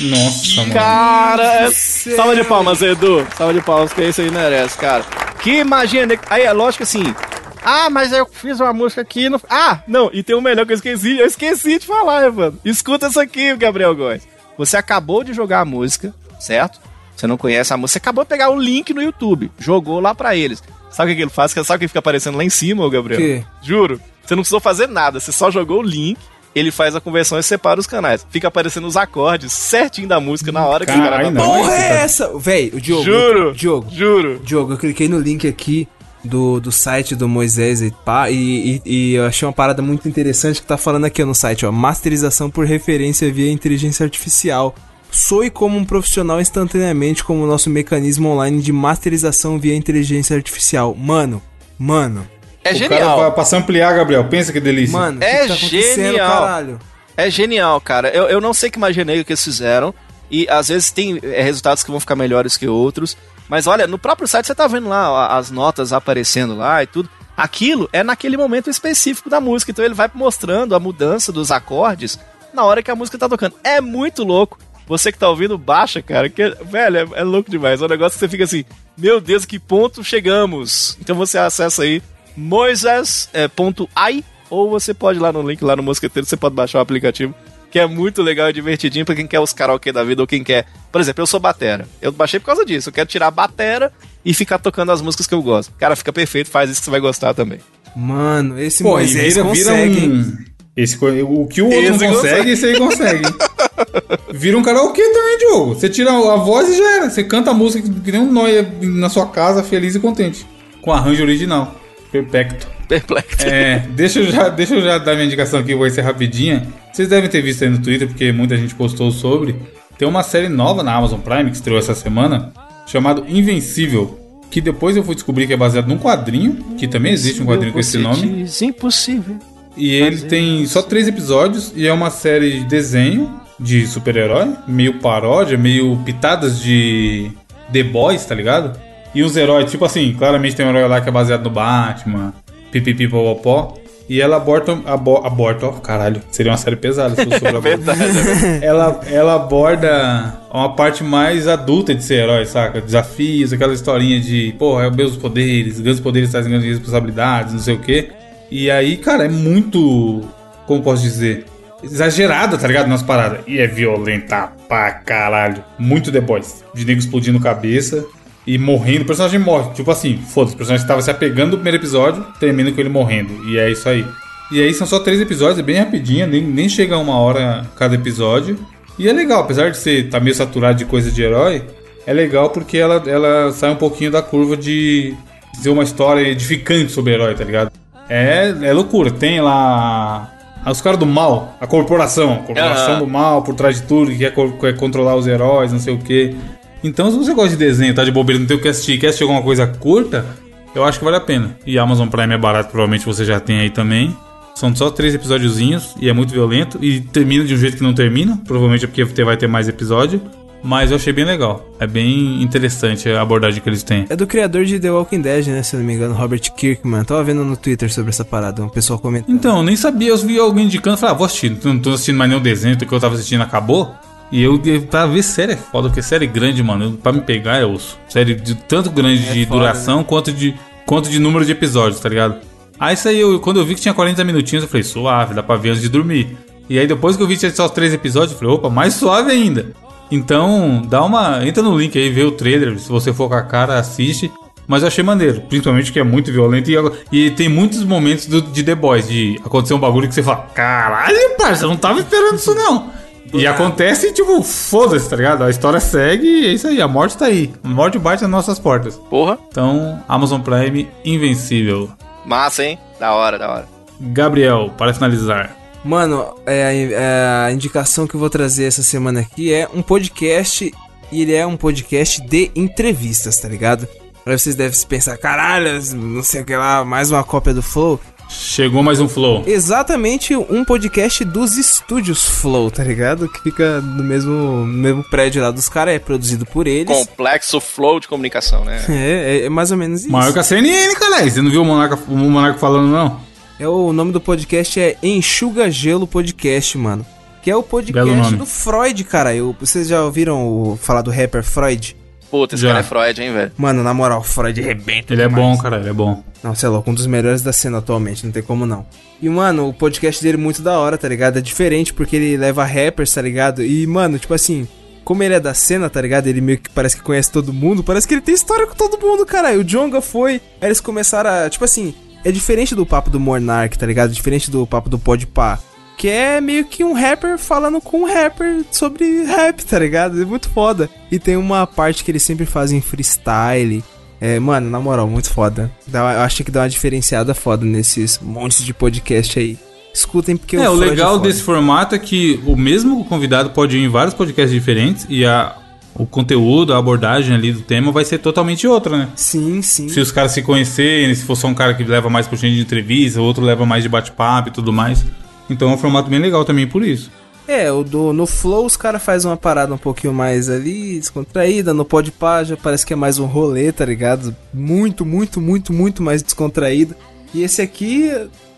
Nossa, mano. Cara, é- salva de palmas, Edu. Salva de palmas, que isso aí merece, cara. Que magia. Aí é lógico assim. Ah, mas eu fiz uma música aqui. No... Ah, não, e tem um melhor que eu esqueci. Eu esqueci de falar, mano. Escuta isso aqui, Gabriel Góes. Você acabou de jogar a música, certo? Você não conhece a música. Você acabou de pegar o link no YouTube. Jogou lá pra eles. Sabe o que ele faz? Sabe o que fica aparecendo lá em cima, ô Gabriel? quê? Juro. Você não precisou fazer nada. Você só jogou o link. Ele faz a conversão e separa os canais. Fica aparecendo os acordes certinho da música na hora que o cara tá não. Porra é essa? Véi, o Diogo. Juro. Diogo. Juro. Diogo, eu cliquei no link aqui do, do site do Moisés e pá, e, e, e eu achei uma parada muito interessante que tá falando aqui ó, no site, ó. Masterização por referência via inteligência artificial. Soe como um profissional instantaneamente como o nosso mecanismo online de masterização via inteligência artificial. Mano, mano, É O genial. cara, pra, pra ampliar, Gabriel, pensa que delícia. mano, que É que tá acontecendo, genial. caralho? É genial, cara. Eu, eu não sei que imaginei o que eles fizeram. E às vezes tem é, resultados que vão ficar melhores que outros. Mas olha, no próprio site você tá vendo lá as notas aparecendo lá e tudo. Aquilo é naquele momento específico da música. Então ele vai mostrando a mudança dos acordes na hora que a música tá tocando. É muito louco. Você que tá ouvindo, baixa, cara. Que, velho, é, é louco demais. É um negócio que você fica assim, meu Deus, que ponto chegamos. Então você acessa aí moises.ai ou você pode ir lá no link, lá no Mosqueteiro, você pode baixar o aplicativo, que é muito legal e divertidinho pra quem quer os karaokê da vida ou quem quer. Por exemplo, eu sou batera. Eu baixei por causa disso. Eu quero tirar a batera e ficar tocando as músicas que eu gosto. Cara, fica perfeito, faz isso que você vai gostar também. Mano, esse Pô, Moisés vira, vira consegue, hein? um... Esse, o que o outro Esse não consegue, consegue. esse aí consegue. vira um karaokê também, Diogo. Você tira a voz e já era. Você canta a música que nem um noia na sua casa, feliz e contente. Com arranjo original. Perfeito. Perplexo. É, deixa eu, já, deixa eu já dar minha indicação aqui, vai ser rapidinha. Vocês devem ter visto aí no Twitter, porque muita gente postou sobre. Tem uma série nova na Amazon Prime que estreou essa semana, chamado Invencível. Que depois eu fui descobrir que é baseado num quadrinho, que também existe um quadrinho com esse nome. Diz impossível. E ele tem só três episódios e é uma série de desenho de super-herói, meio paródia, meio pitadas de The Boys, tá ligado? E os heróis, tipo assim, claramente tem um herói lá que é baseado no Batman, pipipi popopó. E ela aborta, abo, aborta, ó, caralho, seria uma série pesada se fosse sobre aborto. Verdade. ela, ela aborda uma parte mais adulta de ser herói, saca? Desafios, aquela historinha de, porra, é meus poderes, grandes poderes trazem grandes responsabilidades, não sei o quê. E aí, cara, é muito. Como posso dizer? Exagerada, tá ligado? Nas paradas. E é violenta pra caralho. Muito The Boys. De nego explodindo cabeça e morrendo. O personagem morre. Tipo assim, foda-se. O personagem tava se apegando no primeiro episódio, termina com ele morrendo. E é isso aí. E aí são só três episódios, é bem rapidinho, nem, nem chega a uma hora cada episódio. E é legal, apesar de ser tá meio saturado de coisa de herói, é legal porque ela, ela sai um pouquinho da curva de ser uma história edificante sobre herói, tá ligado? É, é loucura. Tem lá os caras do mal, a corporação, a corporação Aham. do mal por trás de tudo, que quer, quer controlar os heróis, não sei o que. Então, se você gosta de desenho, tá de bobeira, não tem o que assistir, quer assistir alguma coisa curta, eu acho que vale a pena. E a Amazon Prime é barato, provavelmente você já tem aí também. São só três episódiozinhos e é muito violento. E termina de um jeito que não termina. Provavelmente é porque vai ter mais episódio. Mas eu achei bem legal. É bem interessante a abordagem que eles têm. É do criador de The Walking Dead, né? Se eu não me engano, Robert Kirkman. Tava vendo no Twitter sobre essa parada, um pessoal comentando. Então, eu nem sabia, eu vi alguém indicando, falei, ah, vou assistir, não tô assistindo mais nenhum desenho, o que eu tava assistindo acabou. E eu, pra ver série é foda, porque série grande, mano, pra me pegar é osso. Série de tanto grande de foda, duração quanto, de, quanto de número de episódios, tá ligado? Aí isso aí, eu, quando eu vi que tinha 40 minutinhos, eu falei, suave, dá pra ver antes de dormir. E aí depois que eu vi que tinha só os três episódios, eu falei, opa, mais suave ainda. Então, dá uma. Entra no link aí, vê o trailer, se você for com a cara, assiste. Mas eu achei maneiro, principalmente que é muito violento e, e tem muitos momentos do- de The Boys, de acontecer um bagulho que você fala, caralho, parça, eu não tava esperando isso não. E acontece, tipo, foda-se, tá ligado? A história segue e é isso aí, a morte tá aí. A morte bate nas nossas portas. Porra, Então, Amazon Prime, invencível. massa, hein? Da hora, da hora. Gabriel, para finalizar. Mano, é, a- é, a indicação que eu vou trazer essa semana aqui é um podcast. E ele é um podcast de entrevistas, tá ligado? Aí vocês devem se pensar, caralho, não sei o que lá, mais uma cópia do Flow. Chegou mais um flow. Exatamente um podcast dos estúdios Flow, tá ligado? Que fica no mesmo, no mesmo prédio lá dos caras, é produzido por eles. Complexo flow de comunicação, né? É, é, é mais ou menos isso. Maior que a CNN, cara. Você não viu o Monarca, o Monarca falando, não? É o nome do podcast é Enxuga Gelo Podcast, mano. Que é o podcast do Freud, cara. Eu, vocês já ouviram o- falar do rapper Freud? Puta, esse Já. cara é Freud, hein, velho? Mano, na moral, Freud rebenta. Ele é demais. bom, cara, ele é bom. Não, sei lá, um dos melhores da cena atualmente, não tem como não. E, mano, o podcast dele é muito da hora, tá ligado? É diferente porque ele leva rappers, tá ligado? E, mano, tipo assim, como ele é da cena, tá ligado? Ele meio que parece que conhece todo mundo, parece que ele tem história com todo mundo, cara. E o Jonga foi, aí eles começaram a, tipo assim, é diferente do papo do Monark, tá ligado? Diferente do papo do Podpah. Que é meio que um rapper falando com um rapper sobre rap, tá ligado? É muito foda. E tem uma parte que eles sempre fazem freestyle. É, mano, na moral, muito foda. Dá- eu acho que dá uma diferenciada foda nesses montes de podcast aí. Escutem porque é, o Freud legal desse formato é que o mesmo convidado pode ir em vários podcasts diferentes e a, o conteúdo, a abordagem ali do tema vai ser totalmente outra, né? Sim, sim. Se os caras se conhecerem, se for só um cara que leva mais pro de entrevista, o outro leva mais de bate-papo e tudo mais. Então é um formato bem legal também por isso. É, o do, no Flow os caras fazem uma parada um pouquinho mais ali, descontraída. No Podpah já parece que é mais um rolê, tá ligado? Muito, muito, muito, muito mais descontraído. E esse aqui,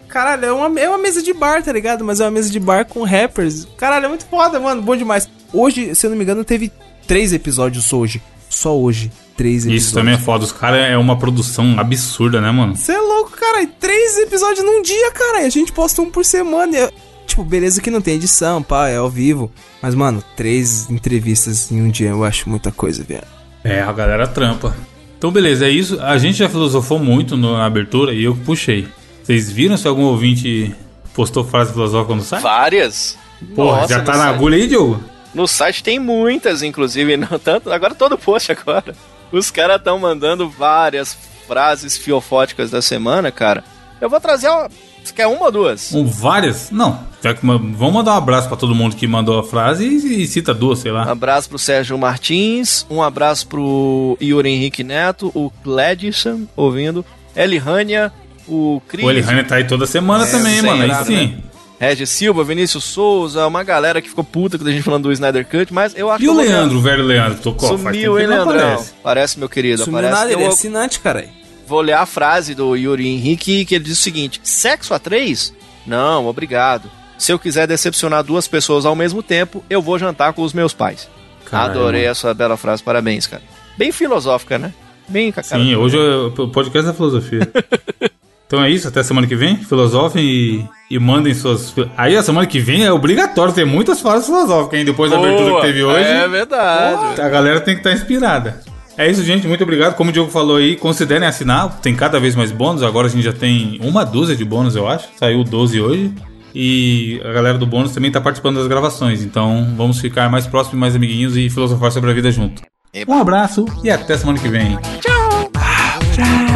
caralho, é uma, é uma mesa de bar, tá ligado? Mas é uma mesa de bar com rappers. Caralho, é muito foda, mano, bom demais. Hoje, se eu não me engano, teve três episódios hoje. Só hoje, três episódios. Isso também é foda. Os caras é uma produção absurda, né, mano? Você é louco, cara. Três episódios num dia, cara. E a gente posta um por semana. E eu- Tipo, beleza que não tem edição, pá, é ao vivo. Mas, mano, três entrevistas em um dia eu acho muita coisa, velho. É, a galera trampa. Então, beleza, é isso. A gente já filosofou muito no- na abertura e eu puxei. Vocês viram se algum ouvinte postou frase filosófica no site? Várias. Porra, Nossa, já tá na site- agulha aí, Diogo? No site tem muitas, inclusive, não tanto. Agora todo post agora. Os caras estão mandando várias frases fiofóticas da semana, cara. Eu vou trazer uma. Você quer uma ou duas? Um, várias? Não. Já que, ma- vamos mandar um abraço pra todo mundo que mandou a frase e, e cita duas, sei Um lá. abraço pro Sérgio Martins, um abraço pro Yuri Henrique Neto, o Gladson ouvindo, Elihânia, o Cris, O Elihane tá aí toda semana também, sem mano. Aí sim. né? Regis Silva, Vinícius Souza, uma galera que ficou puta com a gente falando do Snyder Cut, mas eu acho E que o eu vou- Leandro, o velho Leandro, tocou? Sumiu, hein, Leandrão? aparece. Parece, meu querido, Sumiu aparece. nada, ele é assinante, cara. vou ler a frase do Yuri Henrique, que ele diz o seguinte: sexo a três? Não, obrigado. Se eu quiser decepcionar duas pessoas ao mesmo tempo, eu vou jantar com os meus pais. Caralho, Adorei essa bela frase, parabéns, cara. Bem filosófica, né? Bem cara. Sim, hoje é o podcast da filosofia. então é isso, até semana que vem. Filosofem e, e mandem suas. Aí a semana que vem é obrigatório ter muitas frases filosóficas, hein? Depois da abertura que teve hoje. É verdade. A galera tem que estar inspirada. É isso, gente. Muito obrigado. Como o Diogo falou aí, considerem assinar. Tem cada vez mais bônus. Agora a gente já tem uma dúzia de bônus, eu acho. Saiu 12 hoje. E a galera do bônus também está participando das gravações. Então vamos ficar mais próximos, mais amiguinhos e filosofar sobre a vida junto. Um abraço e até semana que vem. Oh,